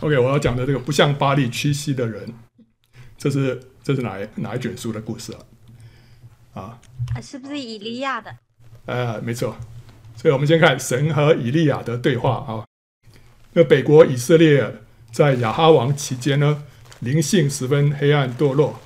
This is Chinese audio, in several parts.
OK，我要讲的这个不像巴力屈膝的人，这是这是哪一哪一卷书的故事啊？啊，是不是以利亚的？呃，没错。所以我们先看神和以利亚的对话啊。那北国以色列在亚哈王期间呢，灵性十分黑暗堕落。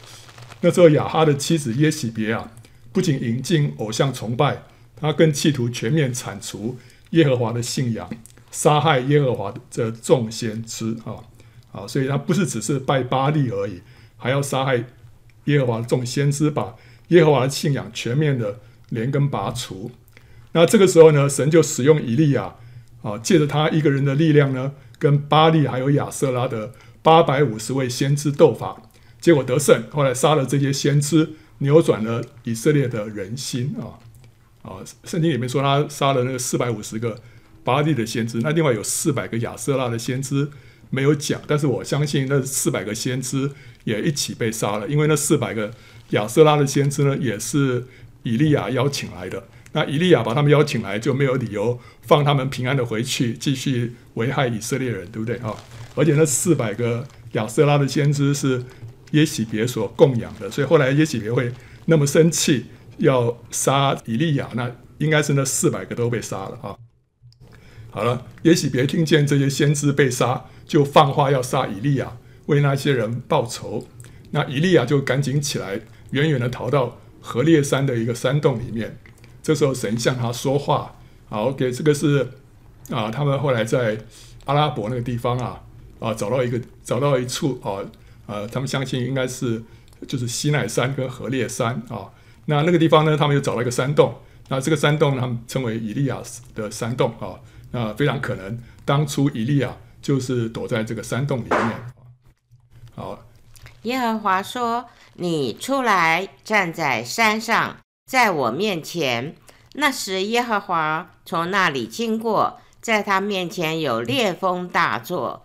那时候亚哈的妻子耶喜别啊，不仅引进偶像崇拜，他更企图全面铲除耶和华的信仰。杀害耶和华的众先知啊啊，所以他不是只是拜巴力而已，还要杀害耶和华众先知，把耶和华的信仰全面的连根拔除。那这个时候呢，神就使用以利亚啊，借着他一个人的力量呢，跟巴力还有亚瑟拉的八百五十位先知斗法，结果得胜。后来杀了这些先知，扭转了以色列的人心啊啊！圣经里面说他杀了那个四百五十个。巴力的先知，那另外有四百个亚瑟拉的先知没有讲，但是我相信那四百个先知也一起被杀了，因为那四百个亚瑟拉的先知呢，也是以利亚邀请来的。那以利亚把他们邀请来，就没有理由放他们平安的回去，继续危害以色列人，对不对啊？而且那四百个亚瑟拉的先知是耶洗别所供养的，所以后来耶洗别会那么生气要杀以利亚，那应该是那四百个都被杀了啊。好了，也许别听见这些先知被杀，就放话要杀以利亚，为那些人报仇。那以利亚就赶紧起来，远远的逃到何烈山的一个山洞里面。这时候神向他说话。好，OK，这个是啊，他们后来在阿拉伯那个地方啊啊找到一个找到一处啊呃，他们相信应该是就是西奈山跟何烈山啊。那那个地方呢，他们又找了一个山洞。那这个山洞他们称为以利亚的山洞啊。啊，非常可能当初以利亚就是躲在这个山洞里面。好，耶和华说：“你出来站在山上，在我面前。”那时耶和华从那里经过，在他面前有烈风大作，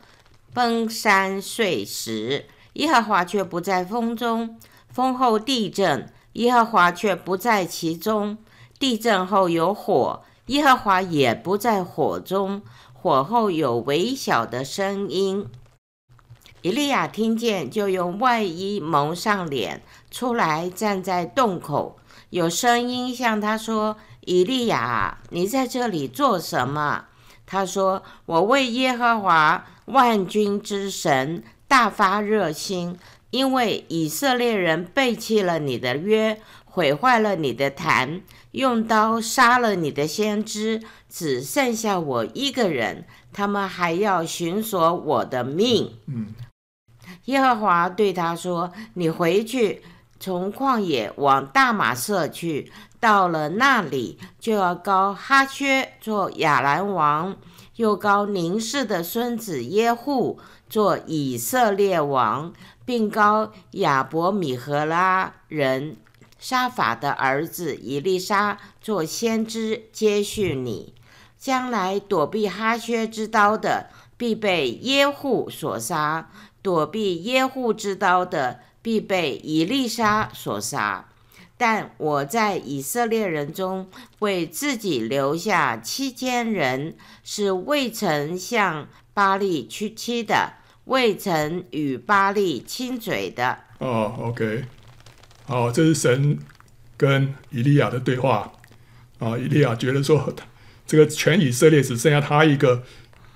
崩山碎石。耶和华却不在风中。风后地震，耶和华却不在其中。地震后有火。耶和华也不在火中，火后有微小的声音。以利亚听见，就用外衣蒙上脸，出来站在洞口。有声音向他说：“以利亚，你在这里做什么？”他说：“我为耶和华万军之神大发热心，因为以色列人背弃了你的约，毁坏了你的坛。”用刀杀了你的先知，只剩下我一个人，他们还要寻索我的命。嗯，耶和华对他说：“你回去，从旷野往大马色去，到了那里，就要膏哈薛做亚兰王，又膏宁氏的孙子耶户做以色列王，并膏亚伯米和拉人。”沙法的儿子以利沙做先知，接续你。将来躲避哈薛之刀的，必被耶户所杀；躲避耶户之刀的，必被以利沙所杀。但我在以色列人中为自己留下七千人，是未曾向巴力屈膝的，未曾与巴力亲嘴的。哦，OK。好，这是神跟以利亚的对话啊。以利亚觉得说，这个全以色列只剩下他一个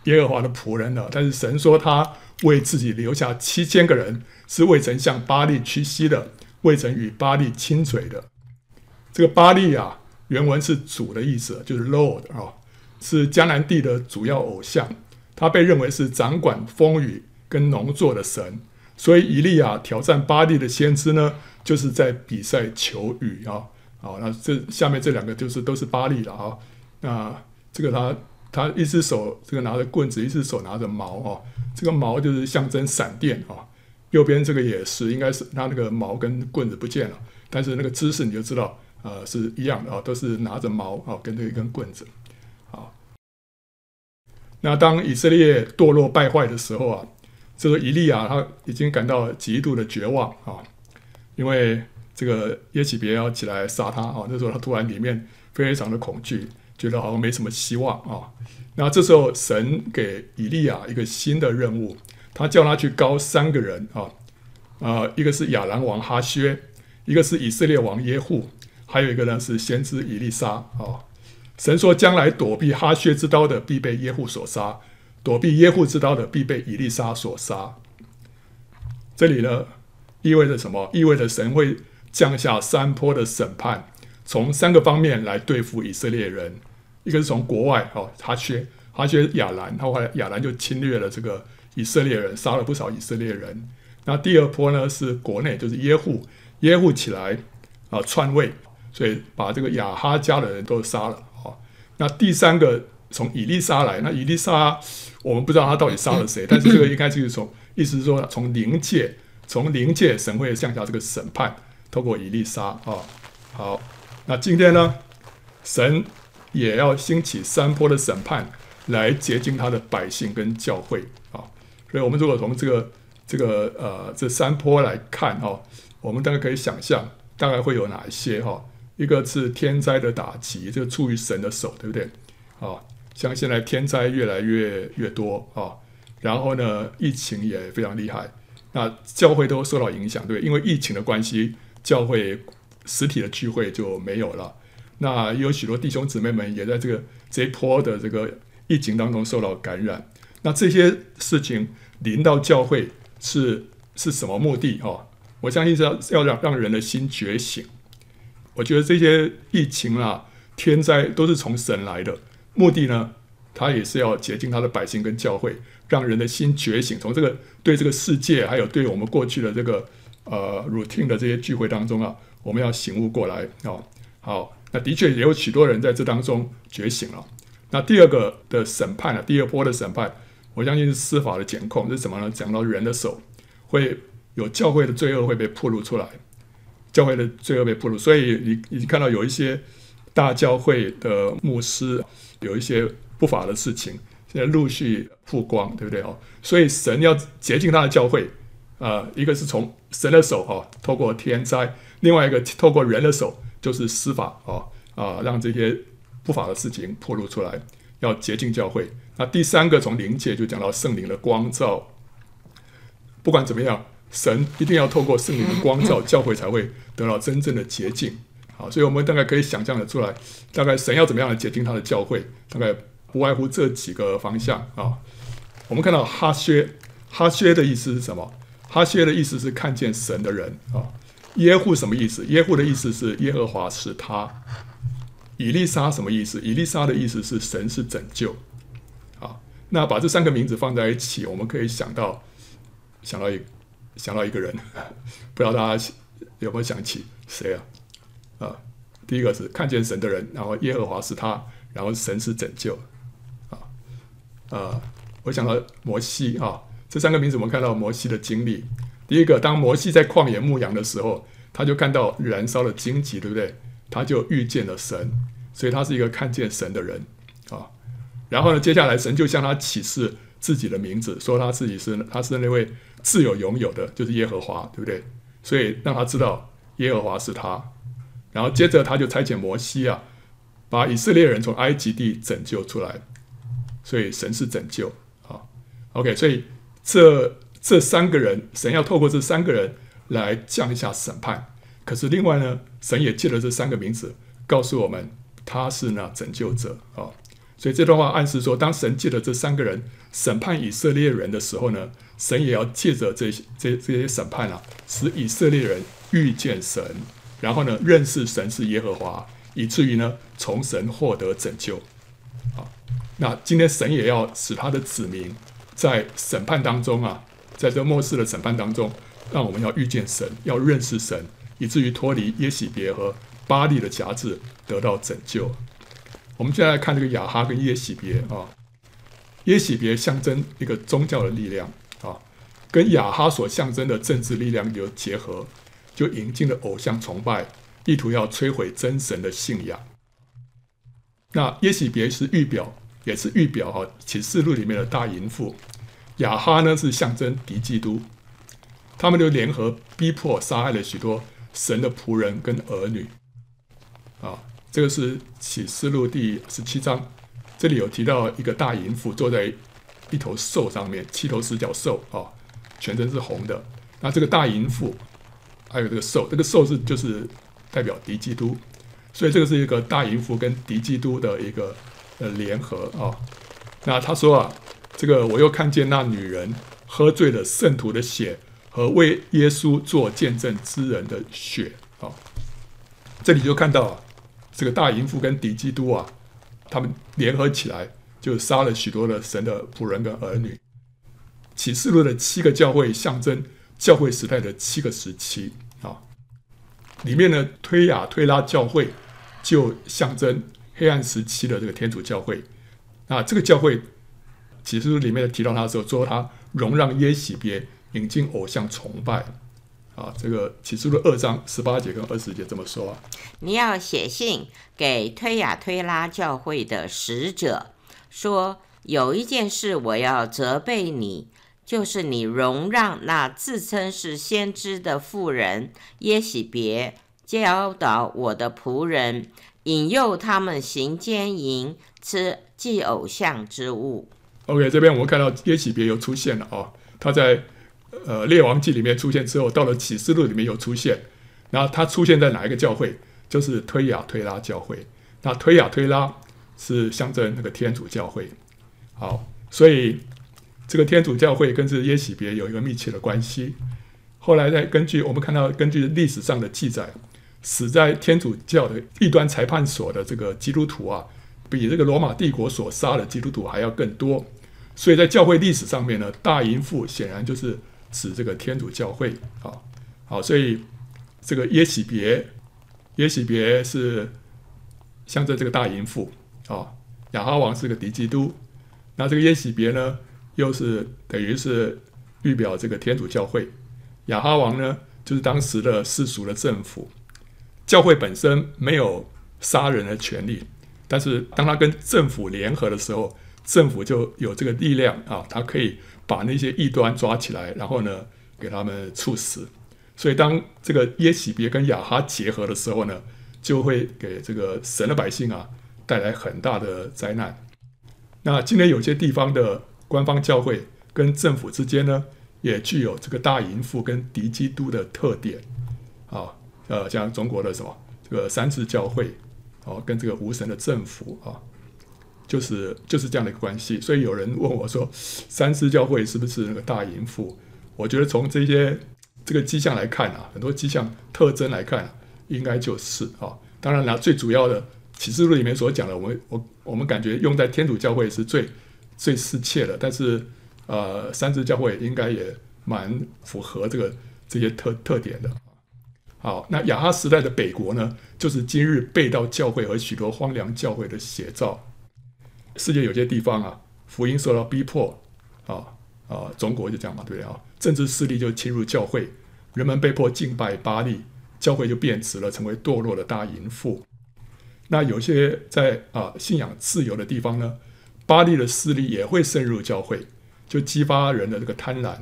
耶和华的仆人了。但是神说，他为自己留下七千个人，是未曾向巴力屈膝的，未曾与巴力亲嘴的。这个巴力啊，原文是主的意思，就是 Lord 啊，是迦南地的主要偶像。他被认为是掌管风雨跟农作的神。所以以利亚挑战巴力的先知呢，就是在比赛求雨啊。好，那这下面这两个就是都是巴力了啊。那这个他他一只手这个拿着棍子，一只手拿着矛啊。这个矛就是象征闪电啊。右边这个也是，应该是他那个矛跟棍子不见了，但是那个姿势你就知道，呃，是一样的啊，都是拿着矛啊，跟这一根棍子。好，那当以色列堕落败坏的时候啊。这个以利亚他已经感到极度的绝望啊，因为这个耶洗别要起来杀他啊。那时候他突然里面非常的恐惧，觉得好像没什么希望啊。那这时候神给以利亚一个新的任务，他叫他去膏三个人啊，呃，一个是亚兰王哈薛，一个是以色列王耶户，还有一个呢是先知以利沙啊。神说，将来躲避哈薛之刀的必被耶户所杀，躲避耶户之刀的必被以利沙所杀。这里呢，意味着什么？意味着神会降下三波的审判，从三个方面来对付以色列人。一个是从国外哦，哈薛，哈薛亚兰，他后来亚兰就侵略了这个以色列人，杀了不少以色列人。那第二波呢是国内，就是耶户，耶户起来啊篡位，所以把这个亚哈家的人都杀了。那第三个从以利沙来，那以利沙我们不知道他到底杀了谁，但是这个应该就是从意思是说从灵界，从灵界神会降下这个审判，透过以利沙啊、哦。好，那今天呢，神也要兴起山坡的审判来洁净他的百姓跟教会啊、哦。所以我们如果从这个这个呃这山坡来看哦，我们大概可以想象大概会有哪一些哈。哦一个是天灾的打击，这个出于神的手，对不对？啊，像现在天灾越来越越多啊，然后呢，疫情也非常厉害，那教会都受到影响，对，因为疫情的关系，教会实体的聚会就没有了。那有许多弟兄姊妹们也在这个这一波的这个疫情当中受到感染。那这些事情临到教会是是什么目的？哦，我相信是要要让让人的心觉醒。我觉得这些疫情啊、天灾都是从神来的，目的呢，他也是要洁净他的百姓跟教会，让人的心觉醒，从这个对这个世界，还有对我们过去的这个呃 routine 的这些聚会当中啊，我们要醒悟过来哦。好，那的确也有许多人在这当中觉醒了。那第二个的审判啊，第二波的审判，我相信是司法的检控，是什么呢？讲到人的手会有教会的罪恶会被暴露出来。教会的罪恶被暴露，所以你你看到有一些大教会的牧师有一些不法的事情，现在陆续曝光，对不对哦？所以神要洁净他的教会，啊、一个是从神的手啊、透过天灾；另外一个透过人的手，就是司法啊啊、让这些不法的事情暴露出来，要洁净教会。那第三个从灵界就讲到圣灵的光照，不管怎么样。神一定要透过圣灵的光照，教会才会得到真正的洁净。好，所以我们大概可以想象得出来，大概神要怎么样来洁净他的教会，大概不外乎这几个方向啊。我们看到哈薛，哈薛的意思是什么？哈薛的意思是看见神的人啊。耶户什么意思？耶户的意思是耶和华是他。以利沙什么意思？以利沙的意思是神是拯救。啊，那把这三个名字放在一起，我们可以想到，想到一。想到一个人，不知道大家有没有想起谁？啊，第一个是看见神的人，然后耶和华是他，然后神是拯救，啊啊，我想到摩西啊，这三个名字我们看到摩西的经历。第一个，当摩西在旷野牧羊的时候，他就看到燃烧的荆棘，对不对？他就遇见了神，所以他是一个看见神的人啊。然后呢，接下来神就向他启示自己的名字，说他自己是他是那位。自有永有的，就是耶和华，对不对？所以让他知道耶和华是他。然后接着他就差遣摩西啊，把以色列人从埃及地拯救出来。所以神是拯救啊。OK，所以这这三个人，神要透过这三个人来降一下审判。可是另外呢，神也借了这三个名字告诉我们，他是那拯救者啊。所以这段话暗示说，当神借了这三个人审判以色列人的时候呢，神也要借着这些这这些审判啊，使以色列人遇见神，然后呢，认识神是耶和华，以至于呢，从神获得拯救。啊，那今天神也要使他的子民在审判当中啊，在这末世的审判当中，让我们要遇见神，要认识神，以至于脱离耶洗别和巴力的辖制，得到拯救。我们现在来看这个雅哈跟耶洗别啊，耶洗别象征一个宗教的力量啊。跟雅哈所象征的政治力量有结合，就引进了偶像崇拜，意图要摧毁真神的信仰。那耶洗别是预表，也是预表哈启示录里面的大淫妇。雅哈呢是象征敌基督，他们就联合逼迫杀害了许多神的仆人跟儿女。啊，这个是启示录第十七章，这里有提到一个大淫妇坐在一头兽上面，七头十角兽啊，全身是红的。那这个大淫妇，还有这个兽，这个兽是就是代表敌基督，所以这个是一个大淫妇跟敌基督的一个呃联合啊。那他说啊，这个我又看见那女人喝醉了圣徒的血和为耶稣做见证之人的血啊。这里就看到啊，这个大淫妇跟敌基督啊，他们联合起来。就杀了许多的神的仆人跟儿女。启示录的七个教会象征教会时代的七个时期啊，里面呢，推雅推拉教会就象征黑暗时期的这个天主教会。那这个教会启示录里面提到他的时候，说他容让耶洗别引进偶像崇拜啊。这个启示录二章十八节跟二十节这么说啊。你要写信给推雅推拉教会的使者。说有一件事我要责备你，就是你容让那自称是先知的妇人耶洗别教导我的仆人，引诱他们行奸淫，吃祭偶像之物。OK，这边我们看到耶洗别又出现了、哦，他在呃列王记里面出现之后，到了启示录里面又出现。然后他出现在哪一个教会？就是推雅推拉教会。那推雅推拉。是象征那个天主教会，好，所以这个天主教会跟这耶洗别有一个密切的关系。后来再根据我们看到，根据历史上的记载，死在天主教的异端裁判所的这个基督徒啊，比这个罗马帝国所杀的基督徒还要更多。所以在教会历史上面呢，大淫妇显然就是指这个天主教会啊。好，所以这个耶洗别，耶洗别是象征这个大淫妇。啊，亚哈王是个敌基督，那这个耶洗别呢，又是等于是预表这个天主教会。亚哈王呢，就是当时的世俗的政府，教会本身没有杀人的权利，但是当他跟政府联合的时候，政府就有这个力量啊，他可以把那些异端抓起来，然后呢，给他们处死。所以当这个耶洗别跟亚哈结合的时候呢，就会给这个神的百姓啊。带来很大的灾难。那今天有些地方的官方教会跟政府之间呢，也具有这个大淫妇跟敌基督的特点啊。呃，像中国的什么这个三自教会哦，跟这个无神的政府啊，就是就是这样的一个关系。所以有人问我说，三自教会是不是那个大淫妇？我觉得从这些这个迹象来看啊，很多迹象特征来看，应该就是啊。当然了，最主要的。启示录里面所讲的，我们我我们感觉用在天主教会是最最失切的，但是呃，三自教会应该也蛮符合这个这些特特点的。好，那亚哈时代的北国呢，就是今日背道教会和许多荒凉教会的写照。世界有些地方啊，福音受到逼迫啊啊，中国就这样嘛，对不对啊？政治势力就侵入教会，人们被迫敬拜巴力，教会就变质了，成为堕落的大淫妇。那有些在啊信仰自由的地方呢，巴力的势力也会渗入教会，就激发人的这个贪婪，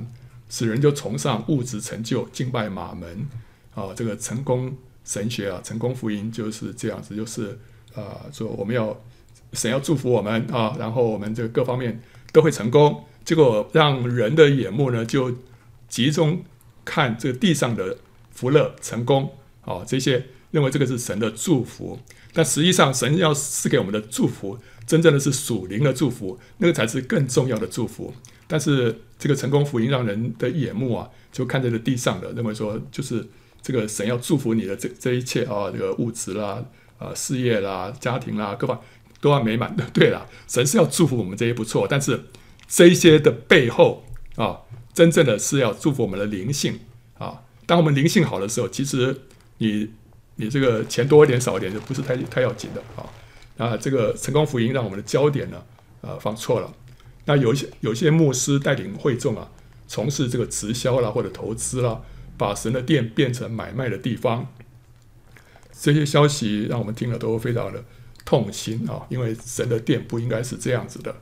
使人就崇尚物质成就，敬拜马门。啊，这个成功神学啊，成功福音就是这样子，就是啊说我们要神要祝福我们啊，然后我们这个各方面都会成功，结果让人的眼目呢就集中看这个地上的福乐成功。啊，这些认为这个是神的祝福。但实际上，神要赐给我们的祝福，真正的是属灵的祝福，那个才是更重要的祝福。但是这个成功福音让人的眼目啊，就看在了地上的，认为说就是这个神要祝福你的这这一切啊，这个物质啦、啊事业啦、家庭啦，各方都要美满的。对了，神是要祝福我们这些不错，但是这一些的背后啊，真正的是要祝福我们的灵性啊。当我们灵性好的时候，其实你。你这个钱多一点少一点就不是太太要紧的啊。那这个成功福音让我们的焦点呢，呃，放错了。那有一些有些牧师带领会众啊，从事这个直销啦或者投资啦，把神的殿变成买卖的地方。这些消息让我们听了都非常的痛心啊，因为神的殿不应该是这样子的。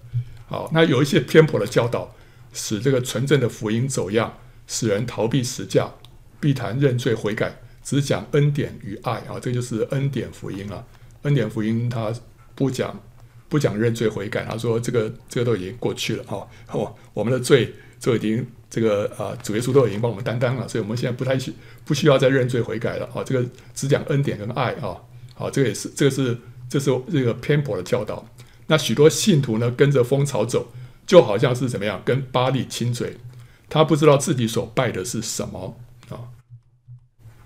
好，那有一些偏颇的教导，使这个纯正的福音走样，使人逃避实价，避谈认罪悔改。只讲恩典与爱啊，这就是恩典福音啊。恩典福音他不讲不讲认罪悔改，他说这个这个都已经过去了哦，哦，我们的罪就已经这个啊，主耶稣都已经帮我们担当了，所以我们现在不太需不需要再认罪悔改了啊，这个只讲恩典跟爱啊，好，这个也是这个是这是这个偏颇的教导。那许多信徒呢，跟着风潮走，就好像是怎么样，跟巴力亲嘴，他不知道自己所拜的是什么啊。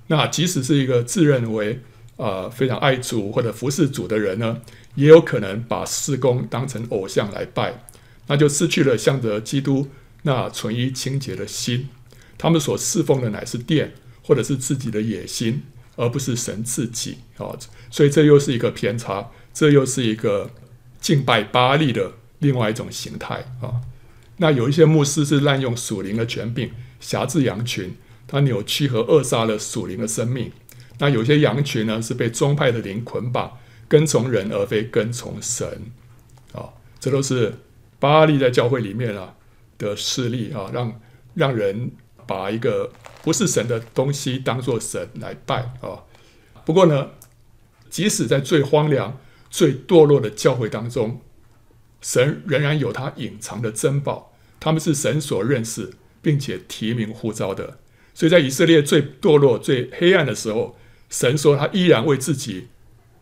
那即使是一个自认为、呃、非常爱主或者服侍主的人呢，也有可能把事工当成偶像来拜，那就失去了向着基督那纯一清洁的心。他们所侍奉的乃是殿，或者是自己的野心，而不是神自己啊。所以这又是一个偏差，这又是一个。敬拜巴力的另外一种形态啊，那有一些牧师是滥用属灵的权柄，辖制羊群，他扭曲和扼杀了属灵的生命。那有些羊群呢，是被宗派的灵捆绑，跟从人而非跟从神啊，这都是巴利在教会里面啊的势力啊，让让人把一个不是神的东西当做神来拜啊。不过呢，即使在最荒凉。最堕落的教会当中，神仍然有他隐藏的珍宝，他们是神所认识并且提名呼召的。所以在以色列最堕落、最黑暗的时候，神说他依然为自己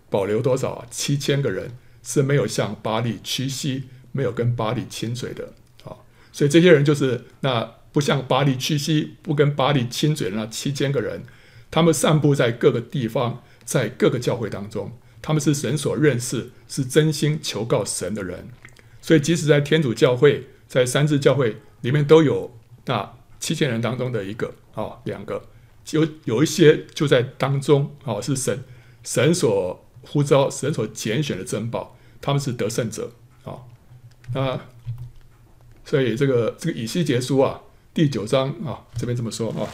保留多少？七千个人是没有向巴力屈膝，没有跟巴力亲嘴的啊。所以这些人就是那不向巴力屈膝、不跟巴力亲嘴的那七千个人，他们散布在各个地方，在各个教会当中。他们是神所认识，是真心求告神的人，所以即使在天主教会、在三自教会里面都有那七千人当中的一个啊，两个，有有一些就在当中啊，是神神所呼召、神所拣选的珍宝，他们是得胜者啊。那所以这个这个以西结书啊，第九章啊，这边这么说啊，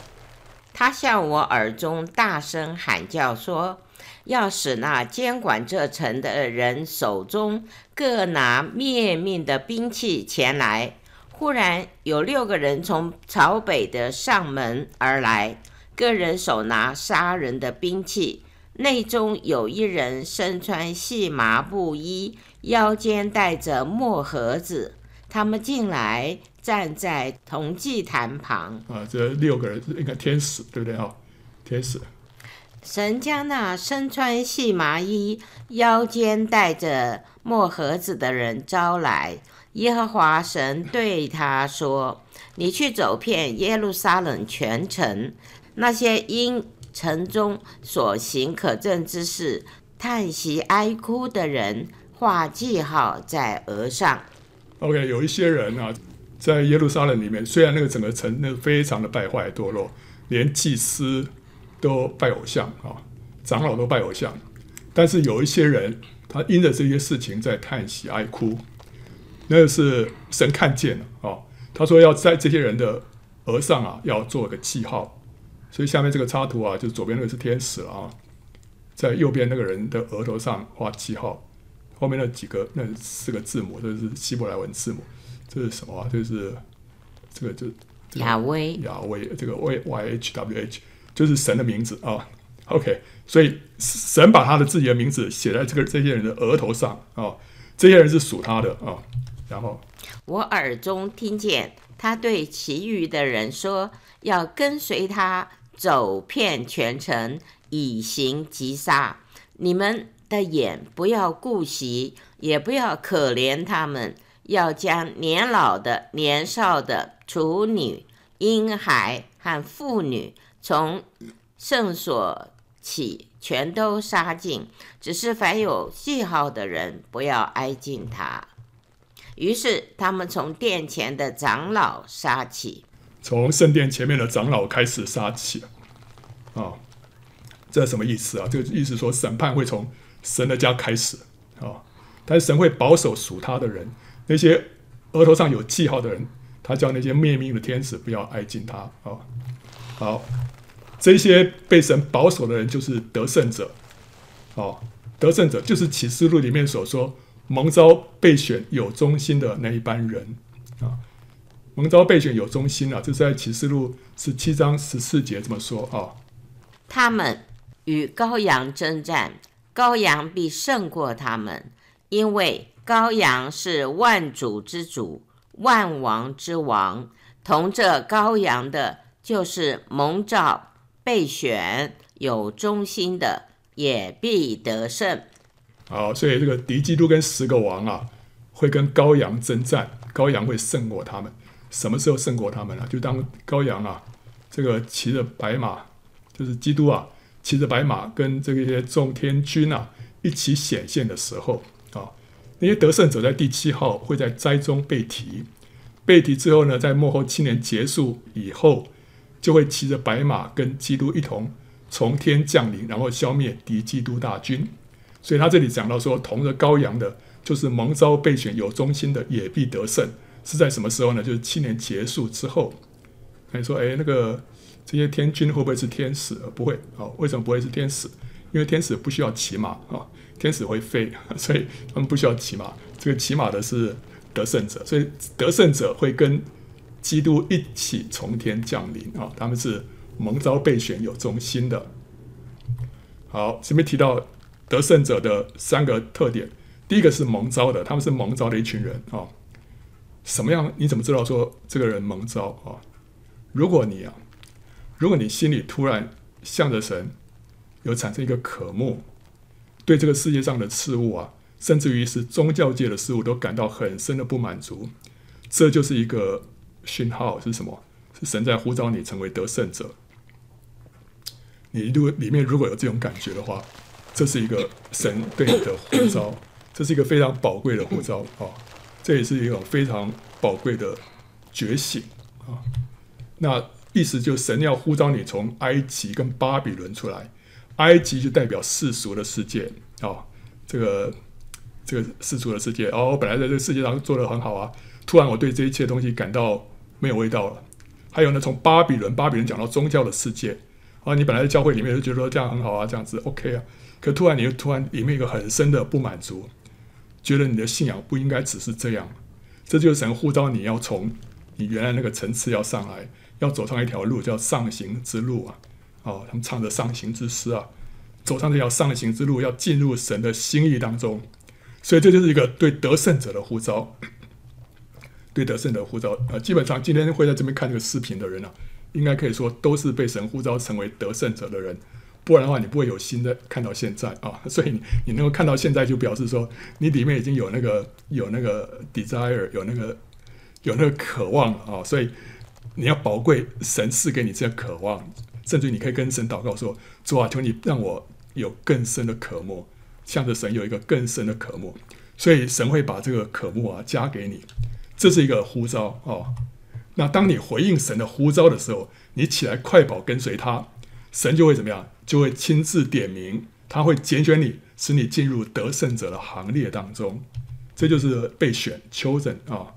他向我耳中大声喊叫说。要使那监管这城的人手中各拿灭命的兵器前来。忽然有六个人从朝北的上门而来，各人手拿杀人的兵器。内中有一人身穿细麻布衣，腰间带着墨盒子。他们进来站在铜祭坛旁。啊，这六个人是应该天使，对不对？哈，天使。神将那身穿细麻衣、腰间带着墨盒子的人招来。耶和华神对他说：“你去走遍耶路撒冷全城，那些因城中所行可憎之事叹息哀哭的人，画记号在额上。” OK，有一些人啊，在耶路撒冷里面，虽然那个整个城那非常的败坏堕落，连祭司。都拜偶像啊，长老都拜偶像，但是有一些人，他因着这些事情在叹息哀哭，那是神看见了啊。他说要在这些人的额上啊，要做个记号。所以下面这个插图啊，就是左边那个是天使啊，在右边那个人的额头上画记号，后面那几个那四个字母，这是希伯来文字母，这是什么啊？就是这个就雅威雅威这个 Y Y H W H。就是神的名字啊，OK，所以神把他的自己的名字写在这个这些人的额头上啊，这些人是属他的啊。然后我耳中听见他对其余的人说：“要跟随他走遍全城，以行击杀。你们的眼不要顾惜，也不要可怜他们，要将年老的、年少的、处女、婴孩和妇女。”从圣所起，全都杀尽，只是凡有记号的人，不要挨近他。于是他们从殿前的长老杀起，从圣殿前面的长老开始杀起。啊、这什么意思啊？这个意思说审判会从神的家开始啊、但是神会保守属他的人，那些额头上有记号的人，他叫那些灭命的天使不要挨近他啊、好。这些被神保守的人就是得胜者，哦，得胜者就是启示录里面所说蒙召被选有忠心的那一班人，蒙召被选有忠心啊，就是在启示录十七章十四节这么说啊。他们与羔羊征战，羔羊必胜过他们，因为羔羊是万主之主，万王之王。同这羔羊的，就是蒙召、备选、有忠心的，也必得胜。好，所以这个敌基督跟十个王啊，会跟羔羊征战，羔羊会胜过他们。什么时候胜过他们呢、啊？就当羔羊啊，这个骑着白马，就是基督啊，骑着白马跟这些众天军啊一起显现的时候啊，那些得胜者在第七号会在灾中被提。被提之后呢，在末后七年结束以后，就会骑着白马跟基督一同从天降临，然后消灭敌基督大军。所以他这里讲到说，同着羔羊的，就是蒙召被选有忠心的，也必得胜。是在什么时候呢？就是七年结束之后。你说，哎，那个这些天军会不会是天使？不会啊。为什么不会是天使？因为天使不需要骑马啊，天使会飞，所以他们不需要骑马。这个骑马的是。得胜者，所以得胜者会跟基督一起从天降临啊！他们是蒙召被选有忠心的。好，前面提到得胜者的三个特点，第一个是蒙召的，他们是蒙召的一群人啊。什么样？你怎么知道说这个人蒙召啊？如果你啊，如果你心里突然向着神有产生一个渴慕，对这个世界上的事物啊。甚至于是宗教界的事物都感到很深的不满足，这就是一个讯号是什么？是神在呼召你成为得胜者。你如果里面如果有这种感觉的话，这是一个神对你的呼召，这是一个非常宝贵的呼召啊！这也是一种非常宝贵的觉醒啊！那意思就是神要呼召你从埃及跟巴比伦出来，埃及就代表世俗的世界啊，这个。这个世俗的世界，哦，我本来在这个世界上做得很好啊，突然我对这一切东西感到没有味道了。还有呢，从巴比伦，巴比伦讲到宗教的世界，啊，你本来在教会里面就觉得说这样很好啊，这样子 OK 啊，可突然你又突然里面一个很深的不满足，觉得你的信仰不应该只是这样，这就是神呼召你要从你原来那个层次要上来，要走上一条路叫上行之路啊，哦，他们唱着上行之诗啊，走上这条上行之路，要进入神的心意当中。所以这就是一个对得胜者的呼召，对得胜的呼召。呃，基本上今天会在这边看这个视频的人啊，应该可以说都是被神呼召成为得胜者的人，不然的话你不会有心的看到现在啊。所以你你能够看到现在，就表示说你里面已经有那个有那个 desire，有那个有那个渴望啊。所以你要宝贵神赐给你这个渴望，甚至你可以跟神祷告说：主啊，求你让我有更深的渴慕。向着神有一个更深的渴慕，所以神会把这个渴慕啊加给你，这是一个呼召哦。那当你回应神的呼召的时候，你起来快跑跟随他，神就会怎么样？就会亲自点名，他会拣选你，使你进入得胜者的行列当中。这就是备选 chosen 啊、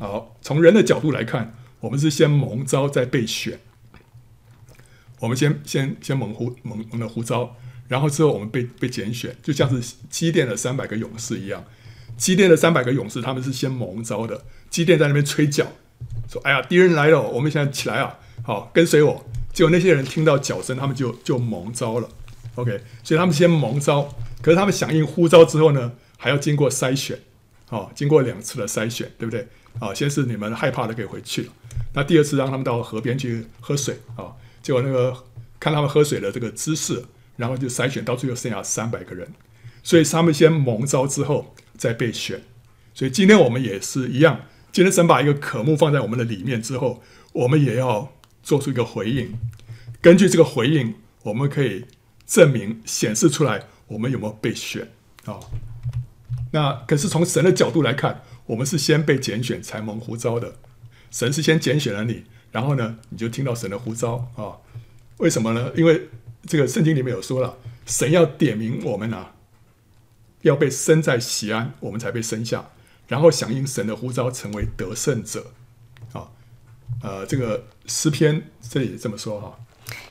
好，从人的角度来看，我们是先蒙招再备选，我们先先先蒙呼蒙蒙的呼召。然后之后我们被被拣选，就像是基甸的三百个勇士一样。基甸的三百个勇士，他们是先蒙招的。积淀在那边吹角，说：“哎呀，敌人来了，我们现在起来啊，好跟随我。”结果那些人听到脚声，他们就就蒙招了。OK，所以他们先蒙招，可是他们响应呼召之后呢，还要经过筛选，好，经过两次的筛选，对不对？啊，先是你们害怕的可以回去了，那第二次让他们到河边去喝水啊，结果那个看他们喝水的这个姿势。然后就筛选到最后剩下三百个人，所以他们先蒙招之后再被选。所以今天我们也是一样，今天神把一个渴慕放在我们的里面之后，我们也要做出一个回应。根据这个回应，我们可以证明显示出来我们有没有被选啊？那可是从神的角度来看，我们是先被拣选才蒙呼召的。神是先拣选了你，然后呢，你就听到神的呼召啊？为什么呢？因为这个圣经里面有说了，神要点名我们啊，要被生在西安，我们才被生下，然后响应神的呼召，成为得胜者。啊，呃，这个诗篇这里这么说哈：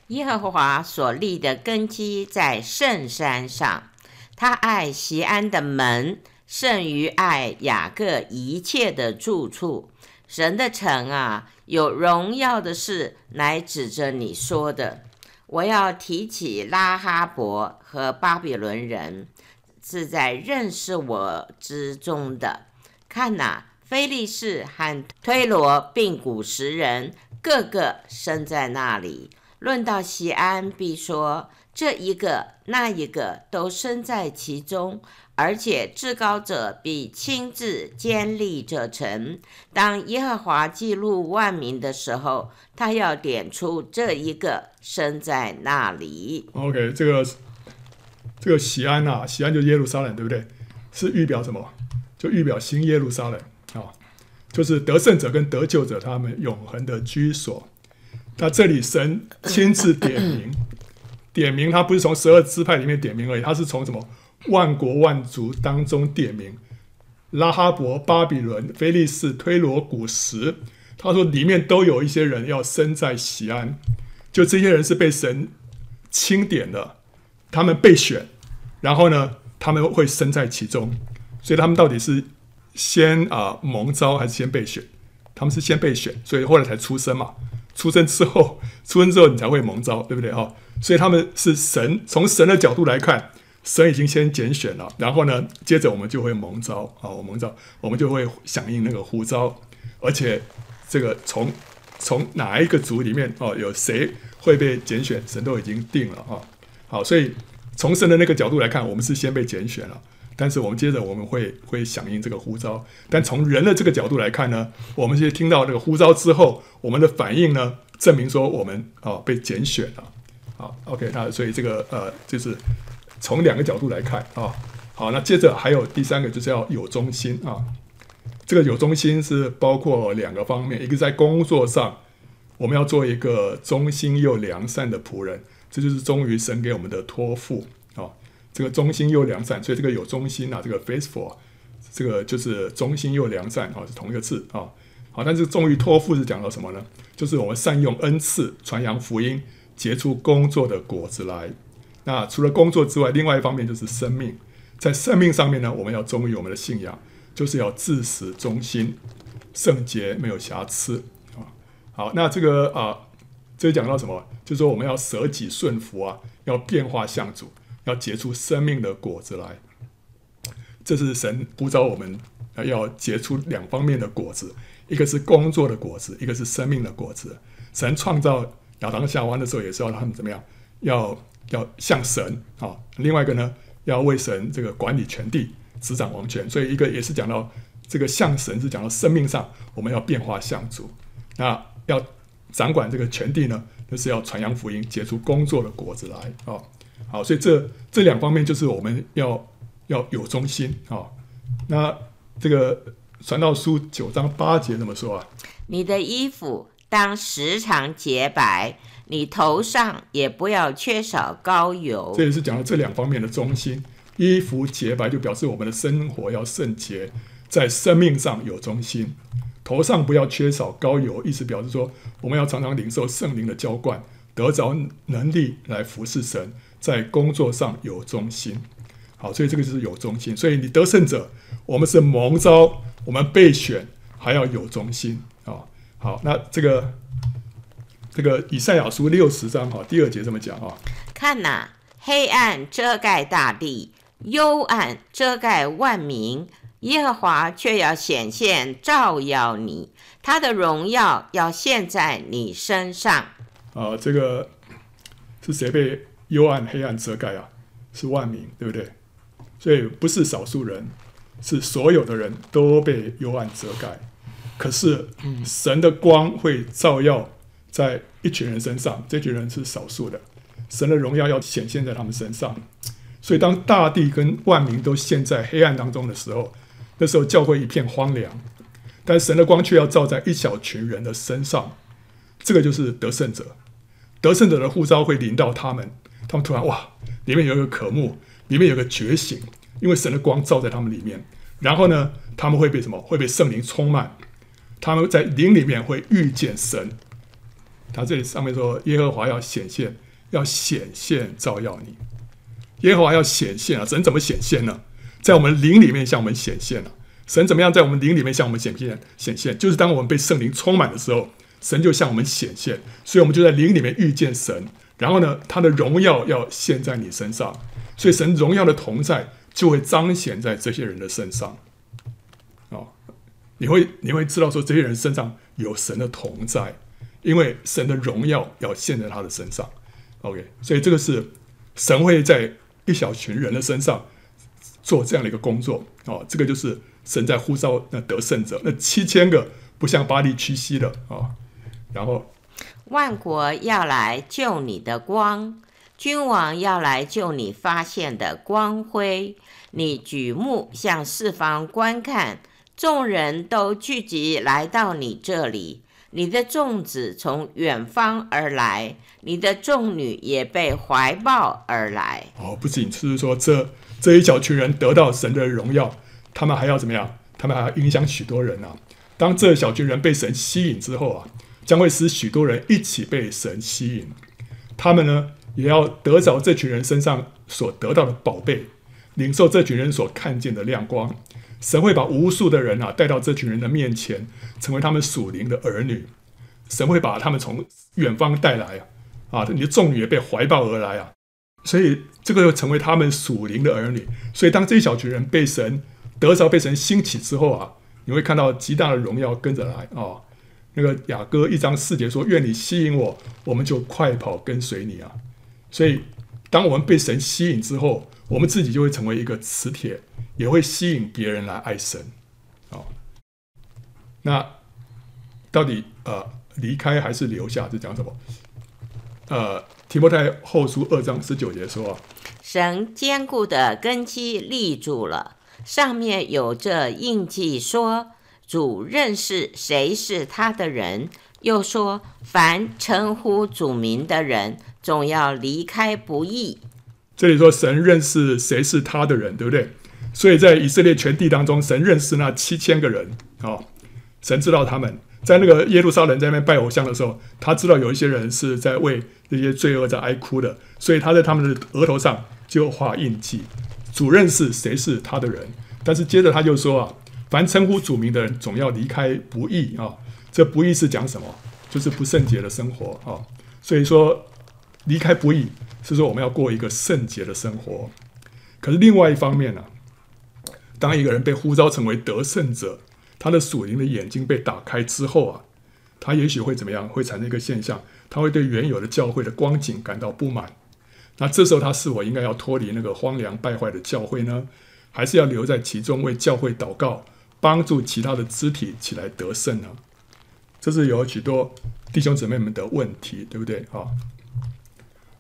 耶和华所立的根基在圣山上，他爱西安的门胜于爱雅各一切的住处。神的城啊，有荣耀的事来指着你说的。我要提起拉哈伯和巴比伦人，是在认识我之中的。看哪、啊，非利士和推罗并古实人，个个生在那里。论到西安，必说这一个那一个都生在其中。而且至高者必亲自监立这城。当耶和华记录万民的时候，他要点出这一个生在那里。OK，这个这个西安啊，西安就耶路撒冷，对不对？是预表什么？就预表新耶路撒冷，就是得胜者跟得救者他们永恒的居所。那这里神亲自点名，点名他不是从十二支派里面点名而已，他是从什么？万国万族当中点名，拉哈伯、巴比伦、菲利士、推罗、古实，他说里面都有一些人要生在西安，就这些人是被神钦点的，他们被选，然后呢，他们会生在其中，所以他们到底是先啊、蒙召还是先被选？他们是先被选，所以后来才出生嘛。出生之后，出生之后你才会蒙召，对不对？哈，所以他们是神从神的角度来看。神已经先拣选了，然后呢，接着我们就会蒙召啊，我蒙召，我们就会响应那个呼召，而且这个从从哪一个族里面哦，有谁会被拣选，神都已经定了啊。好，所以从神的那个角度来看，我们是先被拣选了，但是我们接着我们会会响应这个呼召。但从人的这个角度来看呢，我们是听到这个呼召之后，我们的反应呢，证明说我们啊被拣选了。好，OK，那所以这个呃就是。从两个角度来看啊，好，那接着还有第三个就是要有忠心啊。这个有忠心是包括两个方面，一个在工作上，我们要做一个忠心又良善的仆人，这就是忠于神给我们的托付。这个忠心又良善，所以这个有忠心啊，这个 faithful，这个就是忠心又良善啊，是同一个字啊。好，但是忠于托付是讲到什么呢？就是我们善用恩赐，传扬福音，结出工作的果子来。那除了工作之外，另外一方面就是生命。在生命上面呢，我们要忠于我们的信仰，就是要至死忠心、圣洁，没有瑕疵啊。好，那这个啊，这讲到什么？就是说我们要舍己顺服啊，要变化向主，要结出生命的果子来。这是神呼召我们要结出两方面的果子，一个是工作的果子，一个是生命的果子。神创造亚当夏娃的时候，也是要他们怎么样？要要像神啊，另外一个呢，要为神这个管理全地，执掌王权。所以一个也是讲到这个像神，是讲到生命上我们要变化像主。那要掌管这个全地呢，就是要传扬福音，结出工作的果子来啊。好，所以这这两方面就是我们要要有忠心啊。那这个传道书九章八节怎么说啊？你的衣服当时常洁白。你头上也不要缺少膏油。这也是讲了这两方面的忠心。衣服洁白，就表示我们的生活要圣洁，在生命上有忠心。头上不要缺少膏油，意思表示说，我们要常常领受圣灵的浇灌，得着能力来服侍神，在工作上有忠心。好，所以这个就是有忠心。所以你得胜者，我们是蒙召，我们被选，还要有忠心啊。好，那这个。这个以赛亚书六十章哈，第二节这么讲哈，看呐，黑暗遮盖大地，幽暗遮盖万民，耶和华却要显现照耀你，他的荣耀要现在你身上。啊，这个是谁被幽暗黑暗遮盖啊？是万民，对不对？所以不是少数人，是所有的人都被幽暗遮盖。可是神的光会照耀。在一群人身上，这群人是少数的，神的荣耀要显现在他们身上。所以，当大地跟万民都陷在黑暗当中的时候，那时候教会一片荒凉，但神的光却要照在一小群人的身上。这个就是得胜者，得胜者的护照会临到他们，他们突然哇，里面有一个渴慕，里面有个觉醒，因为神的光照在他们里面。然后呢，他们会被什么？会被圣灵充满，他们在灵里面会遇见神。他这里上面说，耶和华要显现，要显现照耀你。耶和华要显现啊，神怎么显现呢？在我们灵里面向我们显现了。神怎么样在我们灵里面向我们显现？显现就是当我们被圣灵充满的时候，神就向我们显现。所以，我们就在灵里面遇见神。然后呢，他的荣耀要现在你身上。所以，神荣耀的同在就会彰显在这些人的身上。哦，你会你会知道说这些人身上有神的同在，因为神的荣耀要现在他的身上。OK，所以这个是神会在一小群人的身上做这样的一个工作。哦，这个就是神在呼召那得胜者，那七千个不向巴力屈膝的啊、哦。然后，万国要来救你的光，君王要来救你发现的光辉。你举目向四方观看，众人都聚集来到你这里。你的众子从远方而来，你的众女也被怀抱而来。哦，不仅是说这这一小群人得到神的荣耀，他们还要怎么样？他们还要影响许多人啊！当这小群人被神吸引之后啊，将会使许多人一起被神吸引。他们呢，也要得着这群人身上所得到的宝贝，领受这群人所看见的亮光。神会把无数的人啊带到这群人的面前，成为他们属灵的儿女。神会把他们从远方带来啊，啊，你的众女也被怀抱而来啊，所以这个又成为他们属灵的儿女。所以当这一小群人被神得着、被神兴起之后啊，你会看到极大的荣耀跟着来啊。那个雅歌一章四节说：“愿你吸引我，我们就快跑跟随你啊。”所以当我们被神吸引之后，我们自己就会成为一个磁铁。也会吸引别人来爱神，哦，那到底呃离开还是留下？是讲什么？呃，提摩太后书二章十九节说：“神坚固的根基立住了，上面有这印记，说主认识谁是他的人，又说凡称呼主名的人，总要离开不义。”这里说神认识谁是他的人，对不对？所以在以色列全地当中，神认识那七千个人啊、神知道他们在那个耶路撒冷在那边拜偶像的时候，他知道有一些人是在为那些罪恶在哀哭的，所以他在他们的额头上就画印记。主认识谁是他的人，但是接着他就说啊，凡称呼主名的人，总要离开不义啊。这不义是讲什么？就是不圣洁的生活啊。所以说离开不义是说我们要过一个圣洁的生活。可是另外一方面呢、当一个人被呼召成为得胜者，他的属灵的眼睛被打开之后啊，他也许会怎么样？会产生一个现象，他会对原有的教会的光景感到不满。那这时候他是否应该要脱离那个荒凉败坏的教会呢？还是要留在其中为教会祷告，帮助其他的肢体起来得胜呢？这是有许多弟兄姊妹们的问题，对不对啊？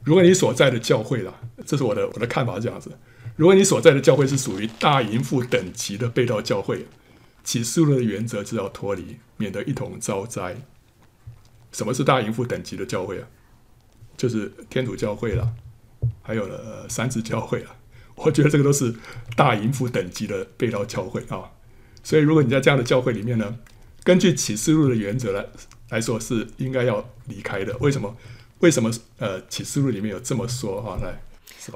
如果你所在的教会啦，这是我的我的看法是这样子。如果你所在的教会是属于大淫妇等级的背道教会，起诉的原则是要脱离，免得一同遭灾。什么是大淫妇等级的教会啊？就是天主教会了，还有了三自教会了。我觉得这个都是大淫妇等级的背道教会啊。所以如果你在这样的教会里面呢，根据启示录的原则来来说，是应该要离开的。为什么？为什么？呃，启示录里面有这么说哈？来。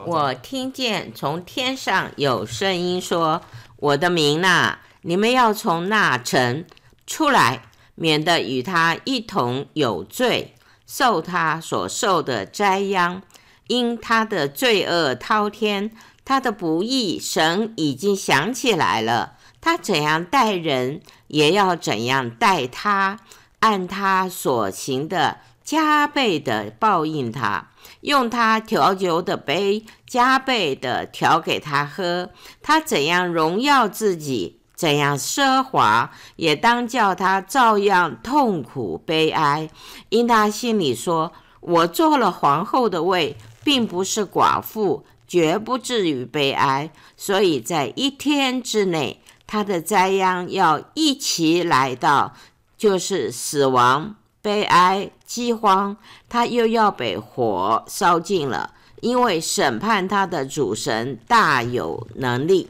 我听见从天上有声音说：“我的民哪，你们要从那城出来，免得与他一同有罪，受他所受的灾殃。因他的罪恶滔天，他的不义，神已经想起来了。他怎样待人，也要怎样待他，按他所行的，加倍的报应他。”用他调酒的杯，加倍的调给他喝。他怎样荣耀自己，怎样奢华，也当叫他照样痛苦悲哀。因他心里说：“我做了皇后的位，并不是寡妇，绝不至于悲哀。”所以在一天之内，他的灾殃要一起来到，就是死亡。悲哀、饥荒，他又要被火烧尽了，因为审判他的主神大有能力。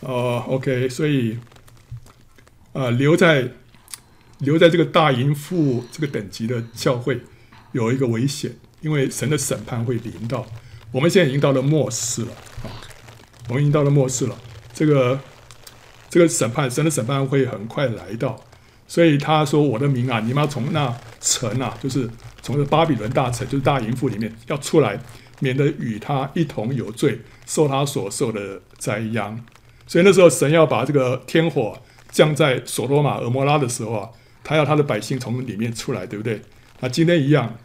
哦，OK，所以，呃，留在留在这个大淫妇这个等级的教会有一个危险，因为神的审判会临到。我们现在已经到了末世了啊，我们已经到了末世了。这个这个审判，神的审判会很快来到。所以他说：“我的名啊，你们要从那城啊，就是从这巴比伦大城，就是大淫妇里面要出来，免得与他一同有罪，受他所受的灾殃。所以那时候神要把这个天火降在所罗玛、蛾摩拉的时候啊，他要他的百姓从里面出来，对不对？那今天一样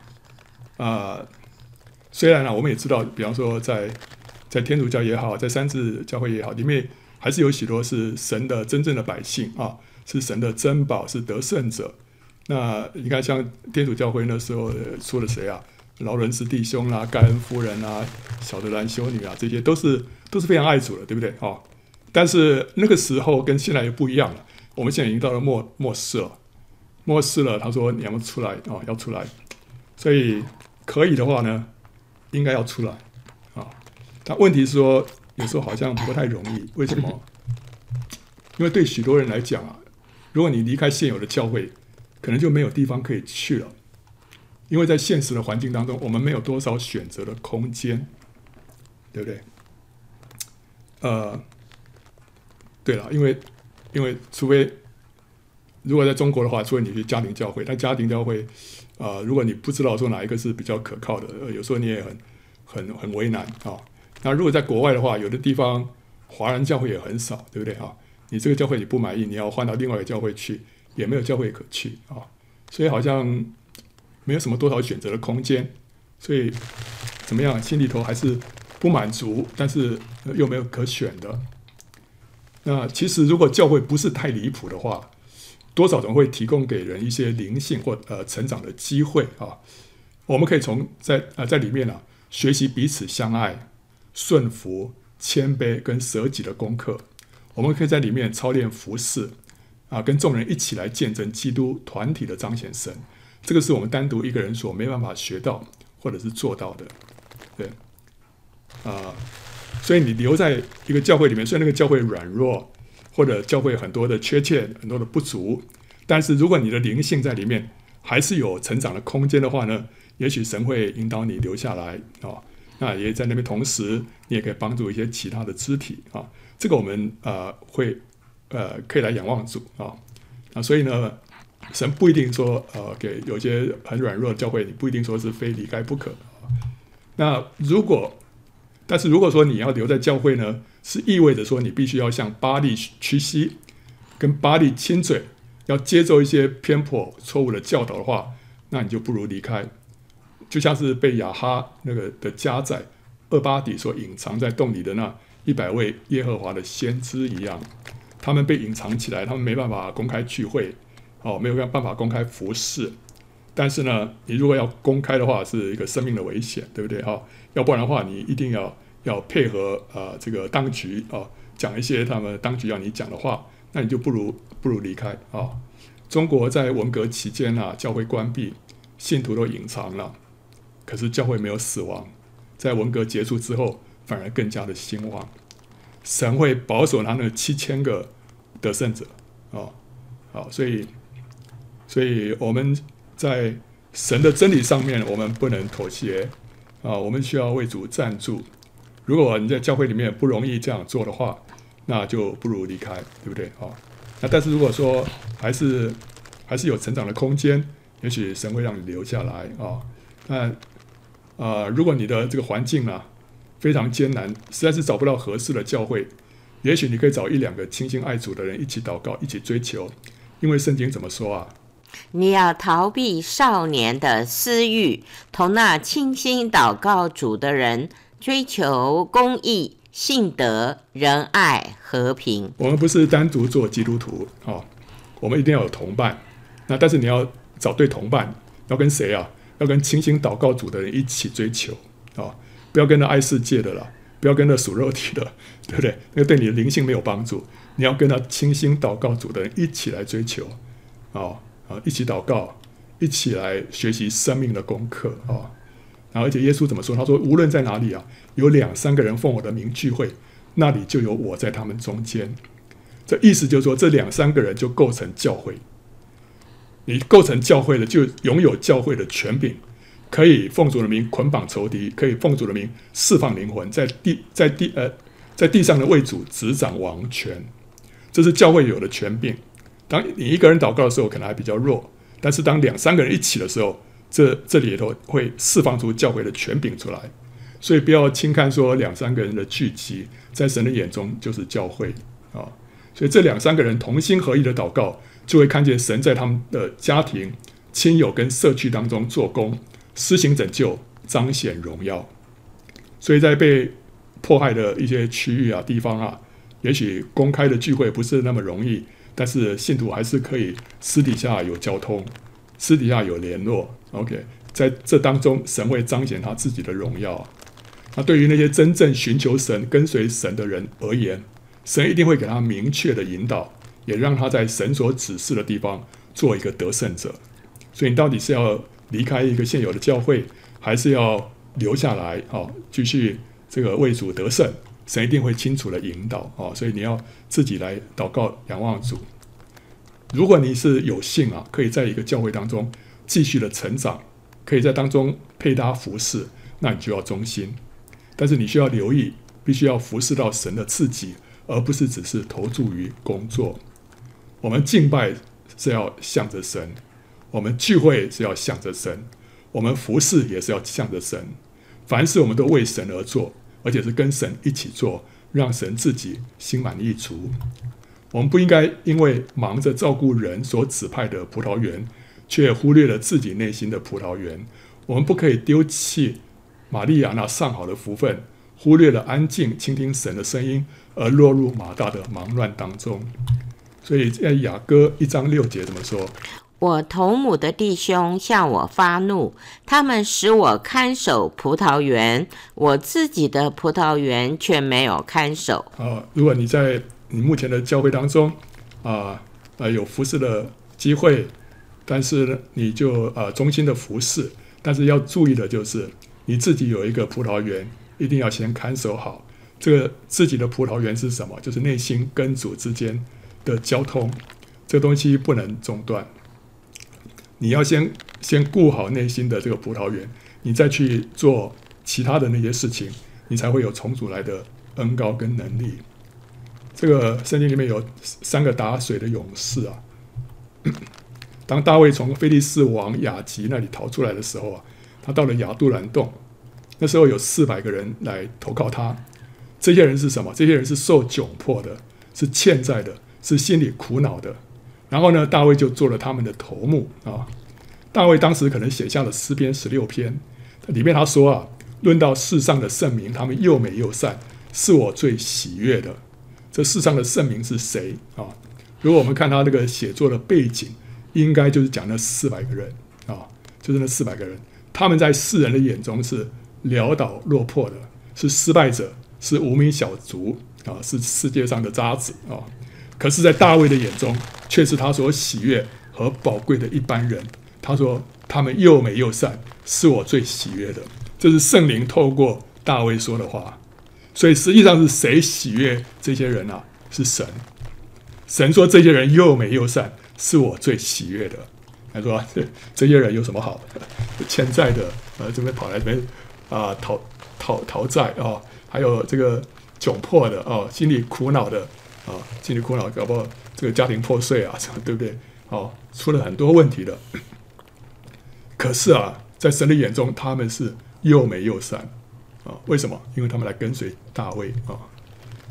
啊、虽然呢、我们也知道，比方说在在天主教也好，在三自教会也好，里面还是有许多是神的真正的百姓啊，是神的珍宝，是得胜者。那你看，像天主教会那时候说了谁啊？劳伦斯弟兄啦、盖恩夫人啊，小德兰修女啊，这些都是都是非常爱主的，对不对？啊，但是那个时候跟现在又不一样了。我们现在已经到了末末世了，末世了。他说你要出来啊、要出来。所以可以的话呢，应该要出来啊、但问题是说，有时候好像不太容易。为什么？因为对许多人来讲啊，如果你离开现有的教会，可能就没有地方可以去了。因为在现实的环境当中，我们没有多少选择的空间，对不对？呃，对了，因为因为除非如果在中国的话，除非你去家庭教会，但家庭教会啊、呃，如果你不知道说哪一个是比较可靠的，有时候你也很很很为难啊、那如果在国外的话，有的地方华人教会也很少，对不对啊、你这个教会你不满意，你要换到另外一个教会去，也没有教会可去啊、所以好像。没有什么多少选择的空间，所以怎么样，心里头还是不满足，但是又没有可选的。那其实如果教会不是太离谱的话，多少总会提供给人一些灵性或呃成长的机会啊。我们可以从在啊、在里面、啊、学习彼此相爱、顺服、谦卑跟舍己的功课。我们可以在里面操练服侍啊，跟众人一起来见证基督团体的彰显神。这个是我们单独一个人所没办法学到或者是做到的，对，啊、所以你留在一个教会里面，虽然那个教会软弱，或者教会很多的缺陷、很多的不足，但是如果你的灵性在里面还是有成长的空间的话呢，也许神会引导你留下来啊、那也在那边同时，你也可以帮助一些其他的肢体啊、这个我们呃会呃可以来仰望主啊、哦。那所以呢。神不一定说，呃，给有些很软弱的教会，你不一定说是非离开不可。那如果，但是如果说你要留在教会呢，是意味着说你必须要向巴力屈膝，跟巴力亲嘴，要接受一些偏颇错误的教导的话，那你就不如离开。就像是被亚哈那个的家宰厄巴底所隐藏在洞里的那一百位耶和华的先知一样，他们被隐藏起来，他们没办法公开聚会。哦，没有办法公开服侍，但是呢，你如果要公开的话，是一个生命的危险，对不对？哈、要不然的话，你一定要要配合啊、这个当局啊、讲一些他们当局要你讲的话，那你就不如不如离开啊、中国在文革期间啊，教会关闭，信徒都隐藏了，可是教会没有死亡，在文革结束之后，反而更加的兴旺。神会保守他那七千个得胜者啊，好、所以。所以我们在神的真理上面，我们不能妥协啊！我们需要为主站住。如果你在教会里面不容易这样做的话，那就不如离开，对不对啊？那但是如果说还是还是有成长的空间，也许神会让你留下来啊。那啊，如果你的这个环境呢非常艰难，实在是找不到合适的教会，也许你可以找一两个倾心爱主的人一起祷告，一起追求。因为圣经怎么说啊？你要逃避少年的私欲，同那倾心祷告主的人追求公义、信德、仁爱、和平。我们不是单独做基督徒哦，我们一定要有同伴。那但是你要找对同伴，要跟谁啊？要跟清醒祷告主的人一起追求啊、不要跟那爱世界的了，不要跟那属肉体的，对不对？那个对你的灵性没有帮助。你要跟那清醒祷告主的人一起来追求啊！啊，一起祷告，一起来学习生命的功课啊！然后，而且耶稣怎么说？他说：“无论在哪里啊，有两三个人奉我的名聚会，那里就有我在他们中间。”这意思就是说，这两三个人就构成教会。你构成教会的，就拥有教会的权柄，可以奉主的名捆绑仇敌，可以奉主的名释放灵魂，在地在地呃在地上的为主执掌王权，这是教会有的权柄。当你一个人祷告的时候，可能还比较弱；但是当两三个人一起的时候，这这里头会释放出教会的权柄出来。所以不要轻看说两三个人的聚集，在神的眼中就是教会啊。所以这两三个人同心合意的祷告，就会看见神在他们的家庭、亲友跟社区当中做工，施行拯救，彰显荣耀。所以在被迫害的一些区域啊、地方啊，也许公开的聚会不是那么容易，但是信徒还是可以私底下有交通，私底下有联络。OK，在这当中，神会彰显他自己的荣耀。那对于那些真正寻求神、跟随神的人而言，神一定会给他明确的引导，也让他在神所指示的地方做一个得胜者。所以你到底是要离开一个现有的教会，还是要留下来？哦，继续这个为主得胜，神一定会清楚的引导。哦，所以你要自己来祷告仰望主。如果你是有幸啊，可以在一个教会当中继续的成长，可以在当中配搭服侍，那你就要忠心。但是你需要留意，必须要服侍到神的刺激。而不是只是投注于工作，我们敬拜是要向着神，我们聚会是要向着神，我们服侍也是要向着神。凡事我们都为神而做，而且是跟神一起做，让神自己心满意足。我们不应该因为忙着照顾人所指派的葡萄园，却忽略了自己内心的葡萄园。我们不可以丢弃玛利亚那上好的福分，忽略了安静倾听神的声音。而落入马大的忙乱当中，所以在雅歌一章六节怎么说？我同母的弟兄向我发怒，他们使我看守葡萄园，我自己的葡萄园却没有看守。啊，如果你在你目前的教会当中啊，呃，有服侍的机会，但是呢，你就呃衷心的服侍，但是要注意的就是你自己有一个葡萄园，一定要先看守好。这个自己的葡萄园是什么？就是内心跟主之间的交通，这东西不能中断。你要先先顾好内心的这个葡萄园，你再去做其他的那些事情，你才会有重组来的恩膏跟能力。这个圣经里面有三个打水的勇士啊。当大卫从非利士王亚吉那里逃出来的时候啊，他到了亚杜兰洞，那时候有四百个人来投靠他。这些人是什么？这些人是受窘迫的，是欠债的，是心里苦恼的。然后呢，大卫就做了他们的头目啊。大卫当时可能写下了诗篇十六篇，里面他说啊，论到世上的圣民，他们又美又善，是我最喜悦的。这世上的圣民是谁啊？如果我们看他那个写作的背景，应该就是讲那四百个人啊，就是那四百个人，他们在世人的眼中是潦倒落魄的，是失败者。是无名小卒啊，是世界上的渣子啊！可是，在大卫的眼中，却是他所喜悦和宝贵的一般人。他说：“他们又美又善，是我最喜悦的。”这是圣灵透过大卫说的话。所以，实际上是谁喜悦这些人啊？是神。神说：“这些人又美又善，是我最喜悦的。”他说：“这这些人有什么好？欠债的，呃，这边跑来这边啊，讨讨讨债啊。”还有这个窘迫的哦，心里苦恼的啊，心里苦恼，搞不好这个家庭破碎啊，对不对？哦，出了很多问题的。可是啊，在神的眼中，他们是又美又善啊。为什么？因为他们来跟随大卫啊。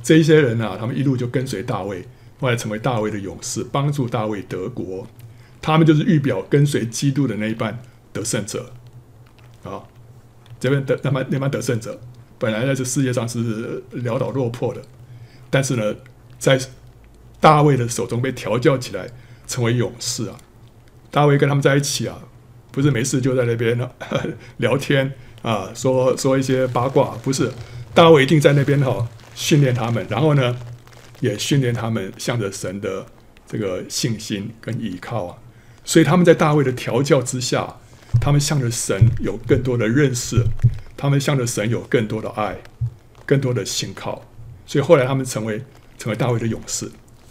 这一些人啊，他们一路就跟随大卫，后来成为大卫的勇士，帮助大卫得国。他们就是预表跟随基督的那一班得胜者啊。这边得那么那班得胜者。本来在这世界上是潦倒落魄的，但是呢，在大卫的手中被调教起来，成为勇士啊！大卫跟他们在一起啊，不是没事就在那边呢 聊天啊，说说一些八卦，不是，大卫一定在那边哈、训练他们，然后呢，也训练他们向着神的这个信心跟依靠啊，所以他们在大卫的调教之下，他们向着神有更多的认识。他们向着神有更多的爱，更多的信靠，所以后来他们成为成为大卫的勇士，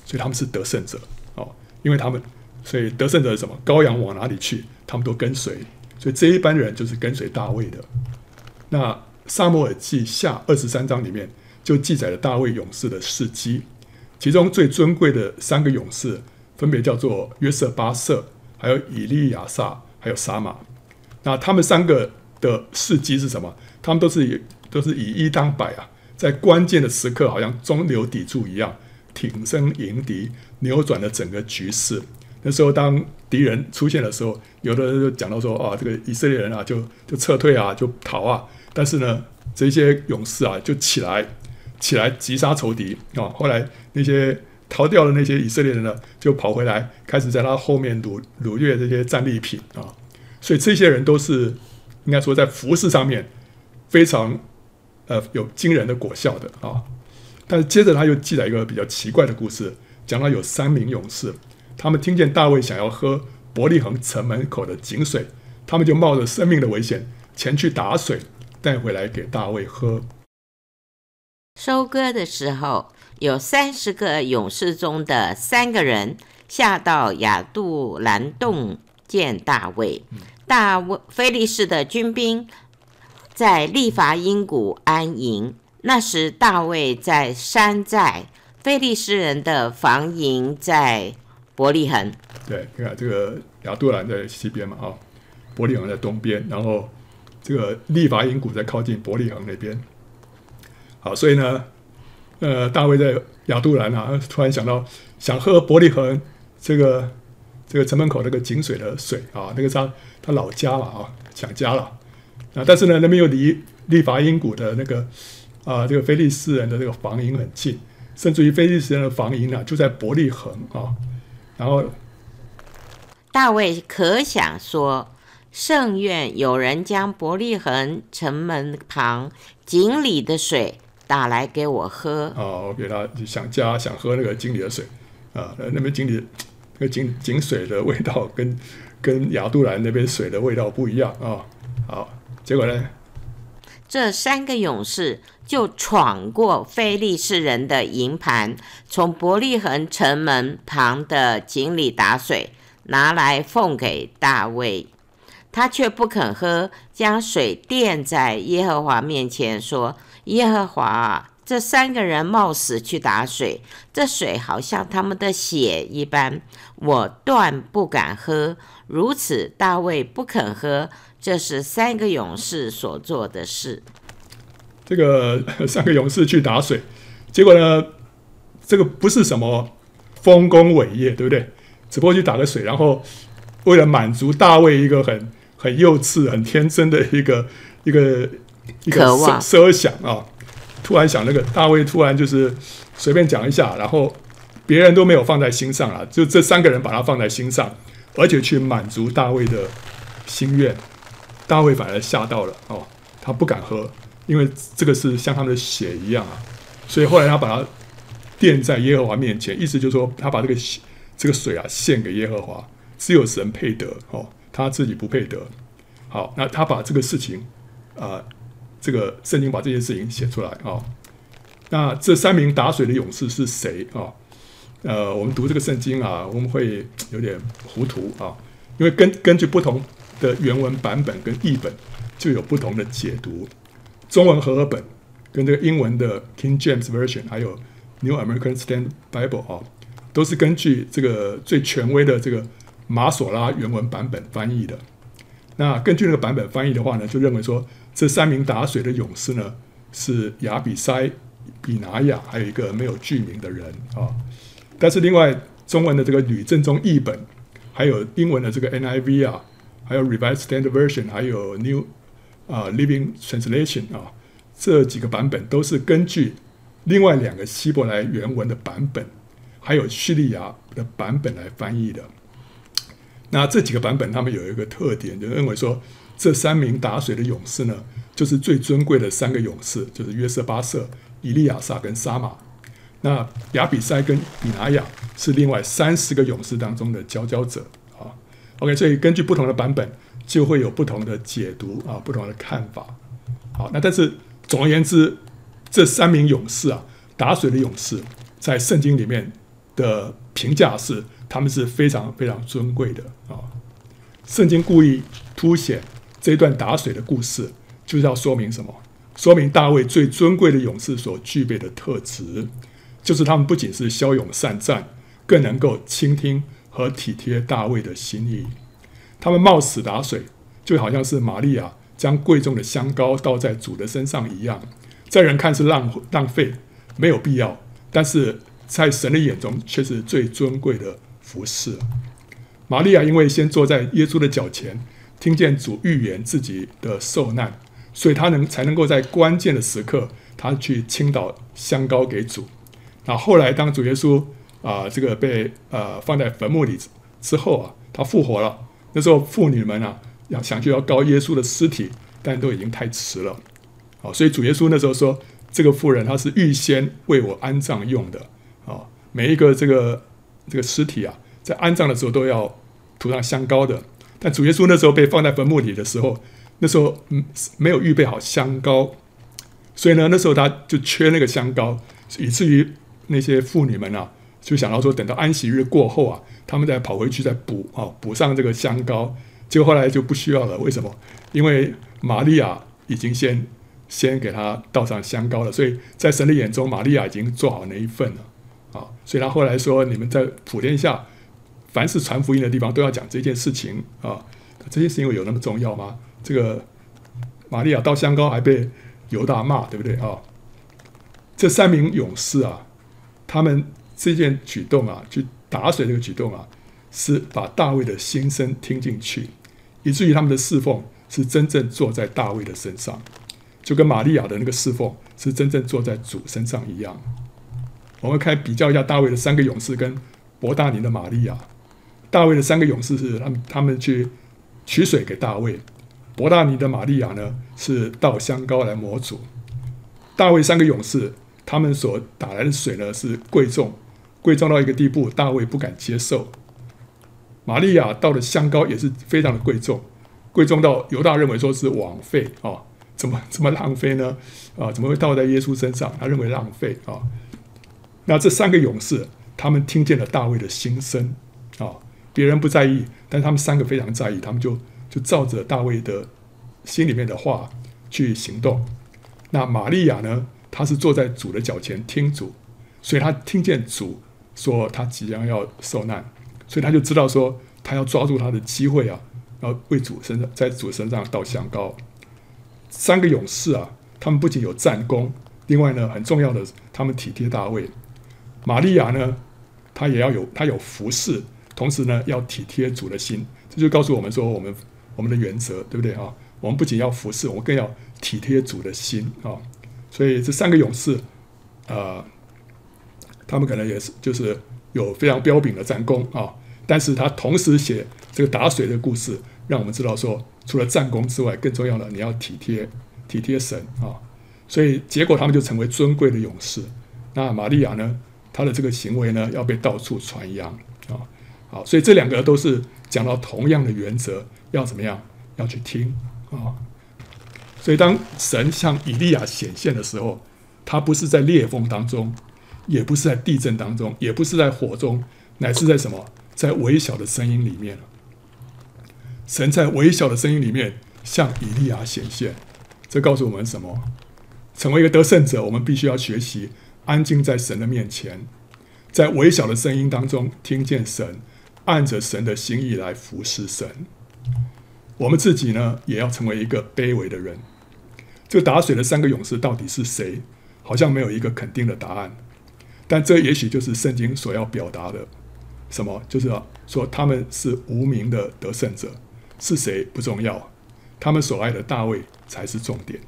所以他们是得胜者哦，因为他们，所以得胜者是什么？羔羊往哪里去，他们都跟随，所以这一班人就是跟随大卫的。那撒母耳记下二十三章里面就记载了大卫勇士的事迹，其中最尊贵的三个勇士分别叫做约瑟巴瑟，还有以利亚撒，还有沙玛。那他们三个。的事迹是什么？他们都是以都是以一当百啊，在关键的时刻好像中流砥柱一样，挺身迎敌，扭转了整个局势。那时候当敌人出现的时候，有的人就讲到说啊，这个以色列人啊就就撤退啊，就逃啊。但是呢，这些勇士啊就起来，起来击杀仇敌啊。后来那些逃掉的那些以色列人呢，就跑回来，开始在他后面掳掳掠这些战利品啊。所以这些人都是应该说在服饰上面非常呃有惊人的果效的啊。但是接着他又记载一个比较奇怪的故事，讲到有三名勇士。他们听见大卫想要喝伯利恒城门口的井水，他们就冒着生命的危险前去打水，带回来给大卫喝。收割的时候，有三十个勇士中的三个人下到亚杜兰洞见大卫。大卫菲利士的军兵在利乏音谷安营。那时大卫在山寨，非利士人的防营在。伯利恒，对，你看这个亚杜兰在西边嘛，啊，伯利恒在东边，然后这个利乏音谷在靠近伯利恒那边。好，所以呢，呃，大卫在亚杜兰啊，突然想到想喝伯利恒这个这个城门口那个井水的水啊，那个他他老家了，啊，想家了啊，但是呢，那边又离利伐因谷的那个啊，这个菲利斯人的这个防营很近，甚至于菲利斯人的防营呢，就在伯利恒啊。然后，大卫可想说，圣愿有人将伯利恒城门旁井里的水打来给我喝。哦，我给他想家想喝那个井里的水啊，那边井里那个井井水的味道跟跟亚杜兰那边水的味道不一样啊、哦。好，结果呢，这三个勇士。就闯过非利士人的营盘，从伯利恒城门旁的井里打水，拿来奉给大卫，他却不肯喝，将水奠在耶和华面前，说：“耶和华啊，这三个人冒死去打水，这水好像他们的血一般，我断不敢喝。如此，大卫不肯喝，这是三个勇士所做的事。”这个三个勇士去打水，结果呢，这个不是什么丰功伟业，对不对？只不过去打个水，然后为了满足大卫一个很很幼稚、很天真的一个一个一个设设想啊，突然想那个大卫突然就是随便讲一下，然后别人都没有放在心上啊，就这三个人把他放在心上，而且去满足大卫的心愿，大卫反而吓到了哦，他不敢喝。因为这个是像他们的血一样啊，所以后来他把它奠在耶和华面前，意思就是说他把这个这个水啊献给耶和华，只有神配得哦，他自己不配得。好，那他把这个事情啊、这个圣经把这件事情写出来啊、哦。那这三名打水的勇士是谁啊、呃，我们读这个圣经啊，我们会有点糊涂啊，因为根根据不同的原文版本跟译本，就有不同的解读。中文和合本跟这个英文的 King James Version，还有 New American Standard Bible 啊，都是根据这个最权威的这个马索拉原文版本翻译的。那根据那个版本翻译的话呢，就认为说这三名打水的勇士呢是亚比塞、比拿雅，还有一个没有具名的人啊。但是另外中文的这个吕正中译本，还有英文的这个 NIV 啊，还有 Revised Standard Version，还有 New 啊，Living Translation 啊，这几个版本都是根据另外两个希伯来原文的版本，还有叙利亚的版本来翻译的。那这几个版本他们有一个特点，就认为说这三名打水的勇士呢，就是最尊贵的三个勇士，就是约瑟巴瑟、以利亚撒跟沙马。那亚比塞跟以拿雅是另外三十个勇士当中的佼佼者。OK，所以根据不同的版本。就会有不同的解读啊，不同的看法。好，那但是总而言之，这三名勇士啊，打水的勇士，在圣经里面的评价是，他们是非常非常尊贵的啊。圣经故意凸显这段打水的故事，就是要说明什么？说明大卫最尊贵的勇士所具备的特质，就是他们不仅是骁勇善战，更能够倾听和体贴大卫的心意。他们冒死打水，就好像是玛利亚将贵重的香膏倒在主的身上一样，在人看是浪浪费，没有必要，但是在神的眼中却是最尊贵的服饰。玛利亚因为先坐在耶稣的脚前，听见主预言自己的受难，所以她能才能够在关键的时刻，她去倾倒香膏给主。那后来当主耶稣啊、这个被呃放在坟墓里之后啊，他复活了。那时候妇女们啊要想去要膏耶稣的尸体，但都已经太迟了。啊，所以主耶稣那时候说，这个妇人她是预先为我安葬用的。啊，每一个这个这个尸体啊。在安葬的时候都要涂上香膏的，但主耶稣那时候被放在坟墓里的时候，那时候嗯没有预备好香膏，所以呢那时候他就缺那个香膏，以至于那些妇女们啊就想到说，等到安息日过后啊，他们再跑回去再补啊补上这个香膏，结果后来就不需要了。为什么？因为玛利亚已经先先给他倒上香膏了，所以在神的眼中，玛利亚已经做好那一份了啊。所以他后来说，你们在普天下。凡是传福音的地方都要讲这件事情啊，这件事情有那么重要吗？这个玛利亚倒香膏还被犹大骂，对不对啊？这三名勇士啊，他们这件举动啊，去打水这个举动啊，是把大卫的心声听进去，以至于他们的侍奉是真正坐在大卫的身上，就跟玛利亚的那个侍奉是真正坐在主身上一样。我们看比较一下大卫的三个勇士跟伯大尼的玛利亚。大卫的三个勇士是他们，他们去取水给大卫；伯大尼的玛利亚呢，是倒香膏来抹主。大卫三个勇士，他们所打来的水呢，是贵重，贵重到一个地步，大卫不敢接受。玛利亚倒的香膏也是非常的贵重，贵重到犹大认为说是枉费啊，怎么怎么浪费呢？啊，怎么会倒在耶稣身上？他认为浪费啊。那这三个勇士，他们听见了大卫的心声啊。别人不在意，但他们三个非常在意，他们就就照着大卫的心里面的话去行动。那玛利亚呢？她是坐在主的脚前听主，所以她听见主说他即将要受难，所以他就知道说他要抓住他的机会啊，要为主身上在主身上倒香膏。三个勇士啊，他们不仅有战功，另外呢，很重要的，他们体贴大卫。玛利亚呢，她也要有，她有服侍。同时呢，要体贴主的心，这就告诉我们说，我们我们的原则，对不对啊？我们不仅要服侍，我们更要体贴主的心啊。所以这三个勇士，呃，他们可能也是就是有非常彪炳的战功啊。但是他同时写这个打水的故事，让我们知道说，除了战功之外，更重要的你要体贴体贴神啊。所以结果他们就成为尊贵的勇士。那玛利亚呢，她的这个行为呢，要被到处传扬啊。好，所以这两个都是讲到同样的原则，要怎么样？要去听啊。所以当神向以利亚显现的时候，他不是在裂缝当中，也不是在地震当中，也不是在火中，乃是在什么？在微小的声音里面。神在微小的声音里面向以利亚显现，这告诉我们什么？成为一个得胜者，我们必须要学习安静在神的面前，在微小的声音当中听见神。按着神的心意来服侍神，我们自己呢，也要成为一个卑微的人。这打水的三个勇士到底是谁？好像没有一个肯定的答案。但这也许就是圣经所要表达的什么，就是说他们是无名的得胜者，是谁不重要，他们所爱的大卫才是重点。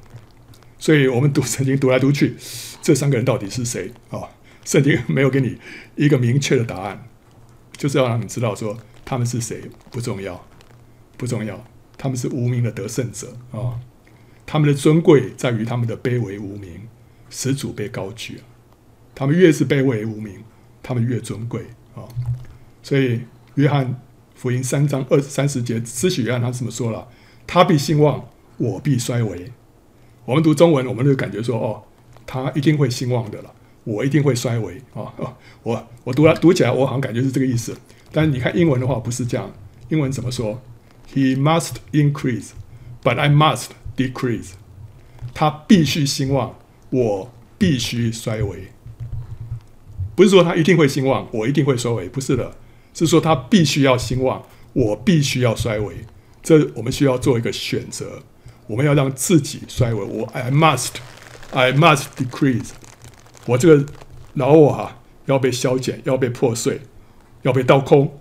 所以我们读圣经读来读去，这三个人到底是谁啊？圣经没有给你一个明确的答案。就是要让你知道，说他们是谁不重要，不重要，他们是无名的得胜者啊、他们的尊贵在于他们的卑微无名，始祖被高举。他们越是卑微无名，他们越尊贵啊、所以约翰福音三章二三十节，施洗约翰他这么说了：“他必兴旺，我必衰微。”我们读中文，我们就感觉说：“哦，他一定会兴旺的了。”我一定会衰微啊！我我读了读起来，我好像感觉是这个意思。但是你看英文的话，不是这样。英文怎么说？He must increase, but I must decrease。他必须兴旺，我必须衰微。不是说他一定会兴旺，我一定会衰微，不是的，是说他必须要兴旺，我必须要衰微。这我们需要做一个选择。我们要让自己衰微。我 I must，I must decrease。我这个老我啊，要被削减，要被破碎，要被倒空。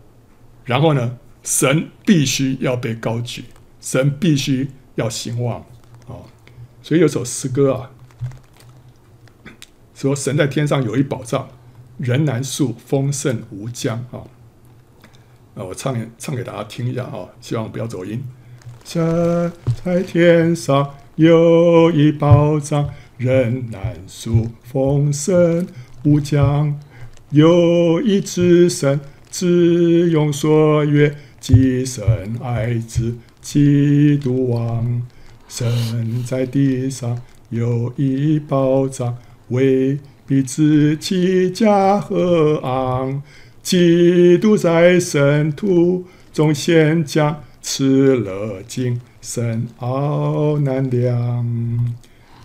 然后呢，神必须要被高举，神必须要兴旺啊、所以有首诗歌啊，说神在天上有一宝藏，人难述，丰盛无疆啊。啊，我唱唱给大家听一下哈，希望不要走音。神在天上有一宝藏，人难述，丰盛无疆。有一子神，只用所悦，既生爱子，基督王。神在地上有一宝藏，为彼此起家和昂。基督在圣徒中显讲，赐了今生奥难量。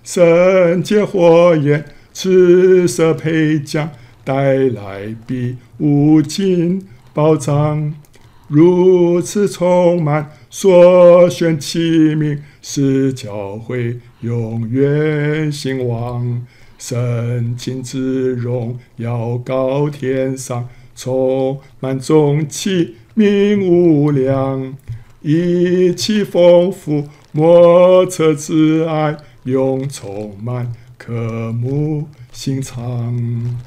圣洁火焰，赤色配将，带来比无尽宝藏。如此充满所选器皿，使教会永远兴旺。神亲自荣耀高天上。充满众器皿无量，一气丰富，莫测之爱，永充满，渴慕心肠。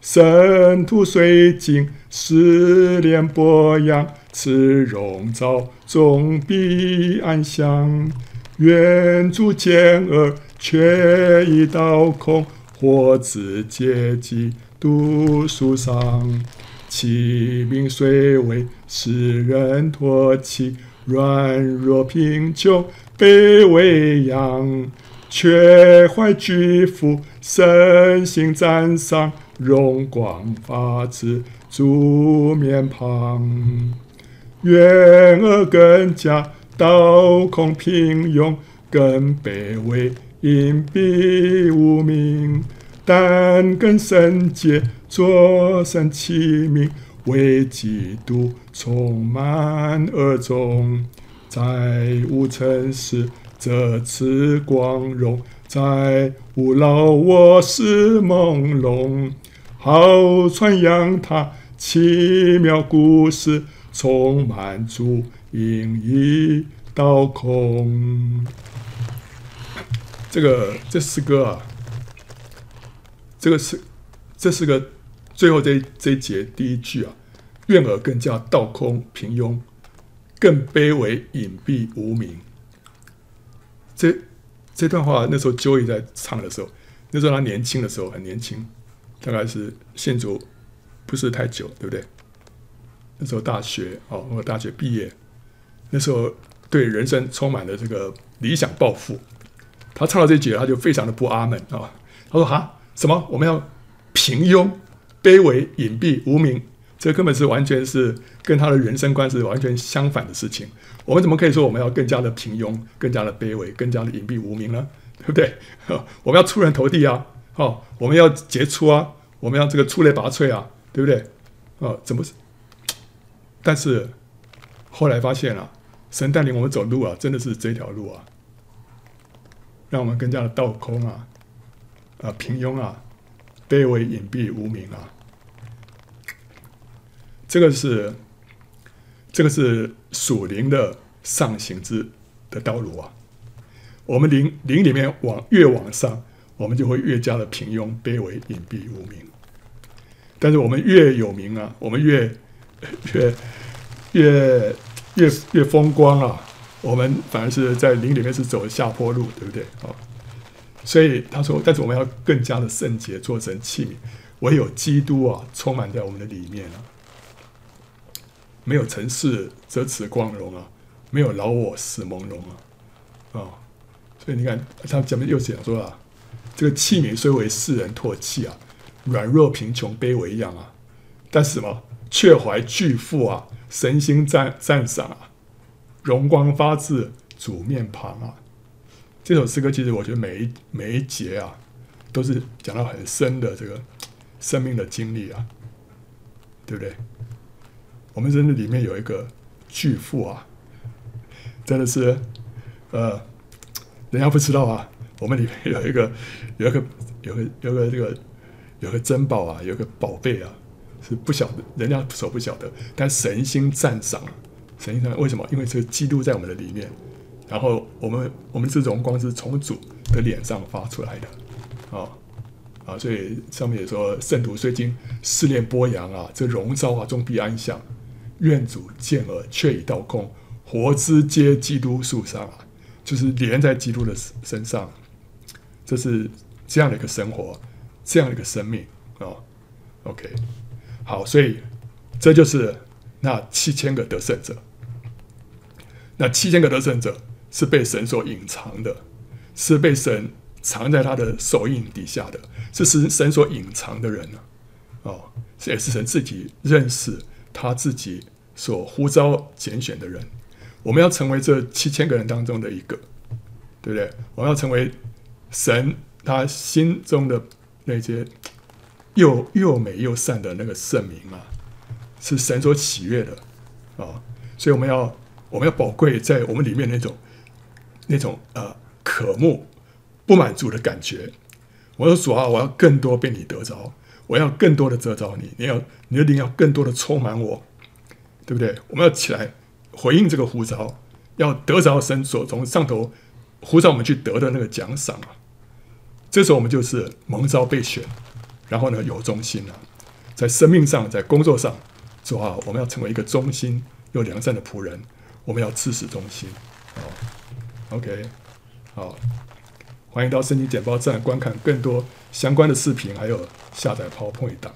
神土虽经试炼剥洋，此荣照终必安详。愿诸见恶，却已倒空，或自接济独属上。其名虽微，使人唾弃；软弱贫穷，卑微扬，却怀巨富，身心赞赏，荣光发自主面庞。愿恶更加倒空平庸，更卑微隐蔽无名，但更圣洁。作神器皿，为基督充满而终，在无尘世这次光荣，在无老我是朦胧，好传扬他奇妙故事，充满主因一道空。这个这诗歌啊，这个是这是个。最后这这一节第一句啊，愿尔更加倒空平庸，更卑微隐蔽无名。这这段话那时候 Joey 在唱的时候，那时候他年轻的时候很年轻，大概是信主不是太久，对不对？那时候大学哦，我大学毕业，那时候对人生充满了这个理想抱负。他唱到这句，他就非常的不阿门啊。他说：“哈，什么？我们要平庸？”卑微、隐蔽、无名，这根本是完全是跟他的人生观是完全相反的事情。我们怎么可以说我们要更加的平庸、更加的卑微、更加的隐蔽无名呢？对不对？我们要出人头地啊！哦，我们要杰出啊！我们要这个出类拔萃啊！对不对？哦，怎么？但是后来发现啊，神带领我们走路啊，真的是这条路啊，让我们更加的倒空啊，啊，平庸啊，卑微、隐蔽、无名啊。这个是，这个是属灵的上行之的道路啊。我们灵灵里面往越往上，我们就会越加的平庸、卑微、隐蔽、无名。但是我们越有名啊，我们越越越越越风光啊，我们反而是在灵里面是走下坡路，对不对？啊，所以他说，但是我们要更加的圣洁，做成器皿，唯有基督啊，充满在我们的里面啊。没有尘世这次光荣啊，没有老我死朦胧啊，啊、所以你看他前面又讲说啊，这个器皿虽为世人唾弃啊，软弱贫穷卑微一样啊，但是什么？却怀巨富啊，神心赞赞赏啊，荣光发自主面庞啊。这首诗歌其实我觉得每一每一节啊，都是讲到很深的这个生命的经历啊，对不对？我们真的里面有一个巨富啊，真的是，呃，人家不知道啊，我们里面有一个有一个有个有个这个有个珍宝啊，有个宝贝啊，是不晓得人家所不晓得，但神心赞赏，神心赞赏为什么？因为这个基督在我们的里面，然后我们我们这荣光是从主的脸上发出来的，啊啊，所以上面也说圣徒虽经试炼波扬啊，这荣召啊终必安详，愿主见而却已到空，活之皆基督树上啊。就是连在基督的身上，这是这样的一个生活，这样的一个生命啊、OK，好，所以这就是那七千个得胜者。那七千个得胜者是被神所隐藏的，是被神藏在他的手印底下的，这是神所隐藏的人呢。哦，这也是神自己认识他自己所呼召拣选的人。我们要成为这七千个人当中的一个，对不对？我们要成为神他心中的那些又又美又善的那个圣明啊，是神所喜悦的啊、所以我们要我们要宝贵在我们里面那种那种呃渴慕不满足的感觉。我说主啊，我要更多被你得着，我要更多的得着你，你要你一定要更多的充满我，对不对？我们要起来。回应这个呼召，要得着神所从上头呼召我们去得的那个奖赏啊！这时候我们就是蒙召被选，然后呢有忠心了，在生命上，在工作上，主啊我们要成为一个忠心又良善的仆人，我们要自始中心。哦，OK，好，欢迎到圣经简报站观看更多相关的视频，还有下载 PowerPoint 档。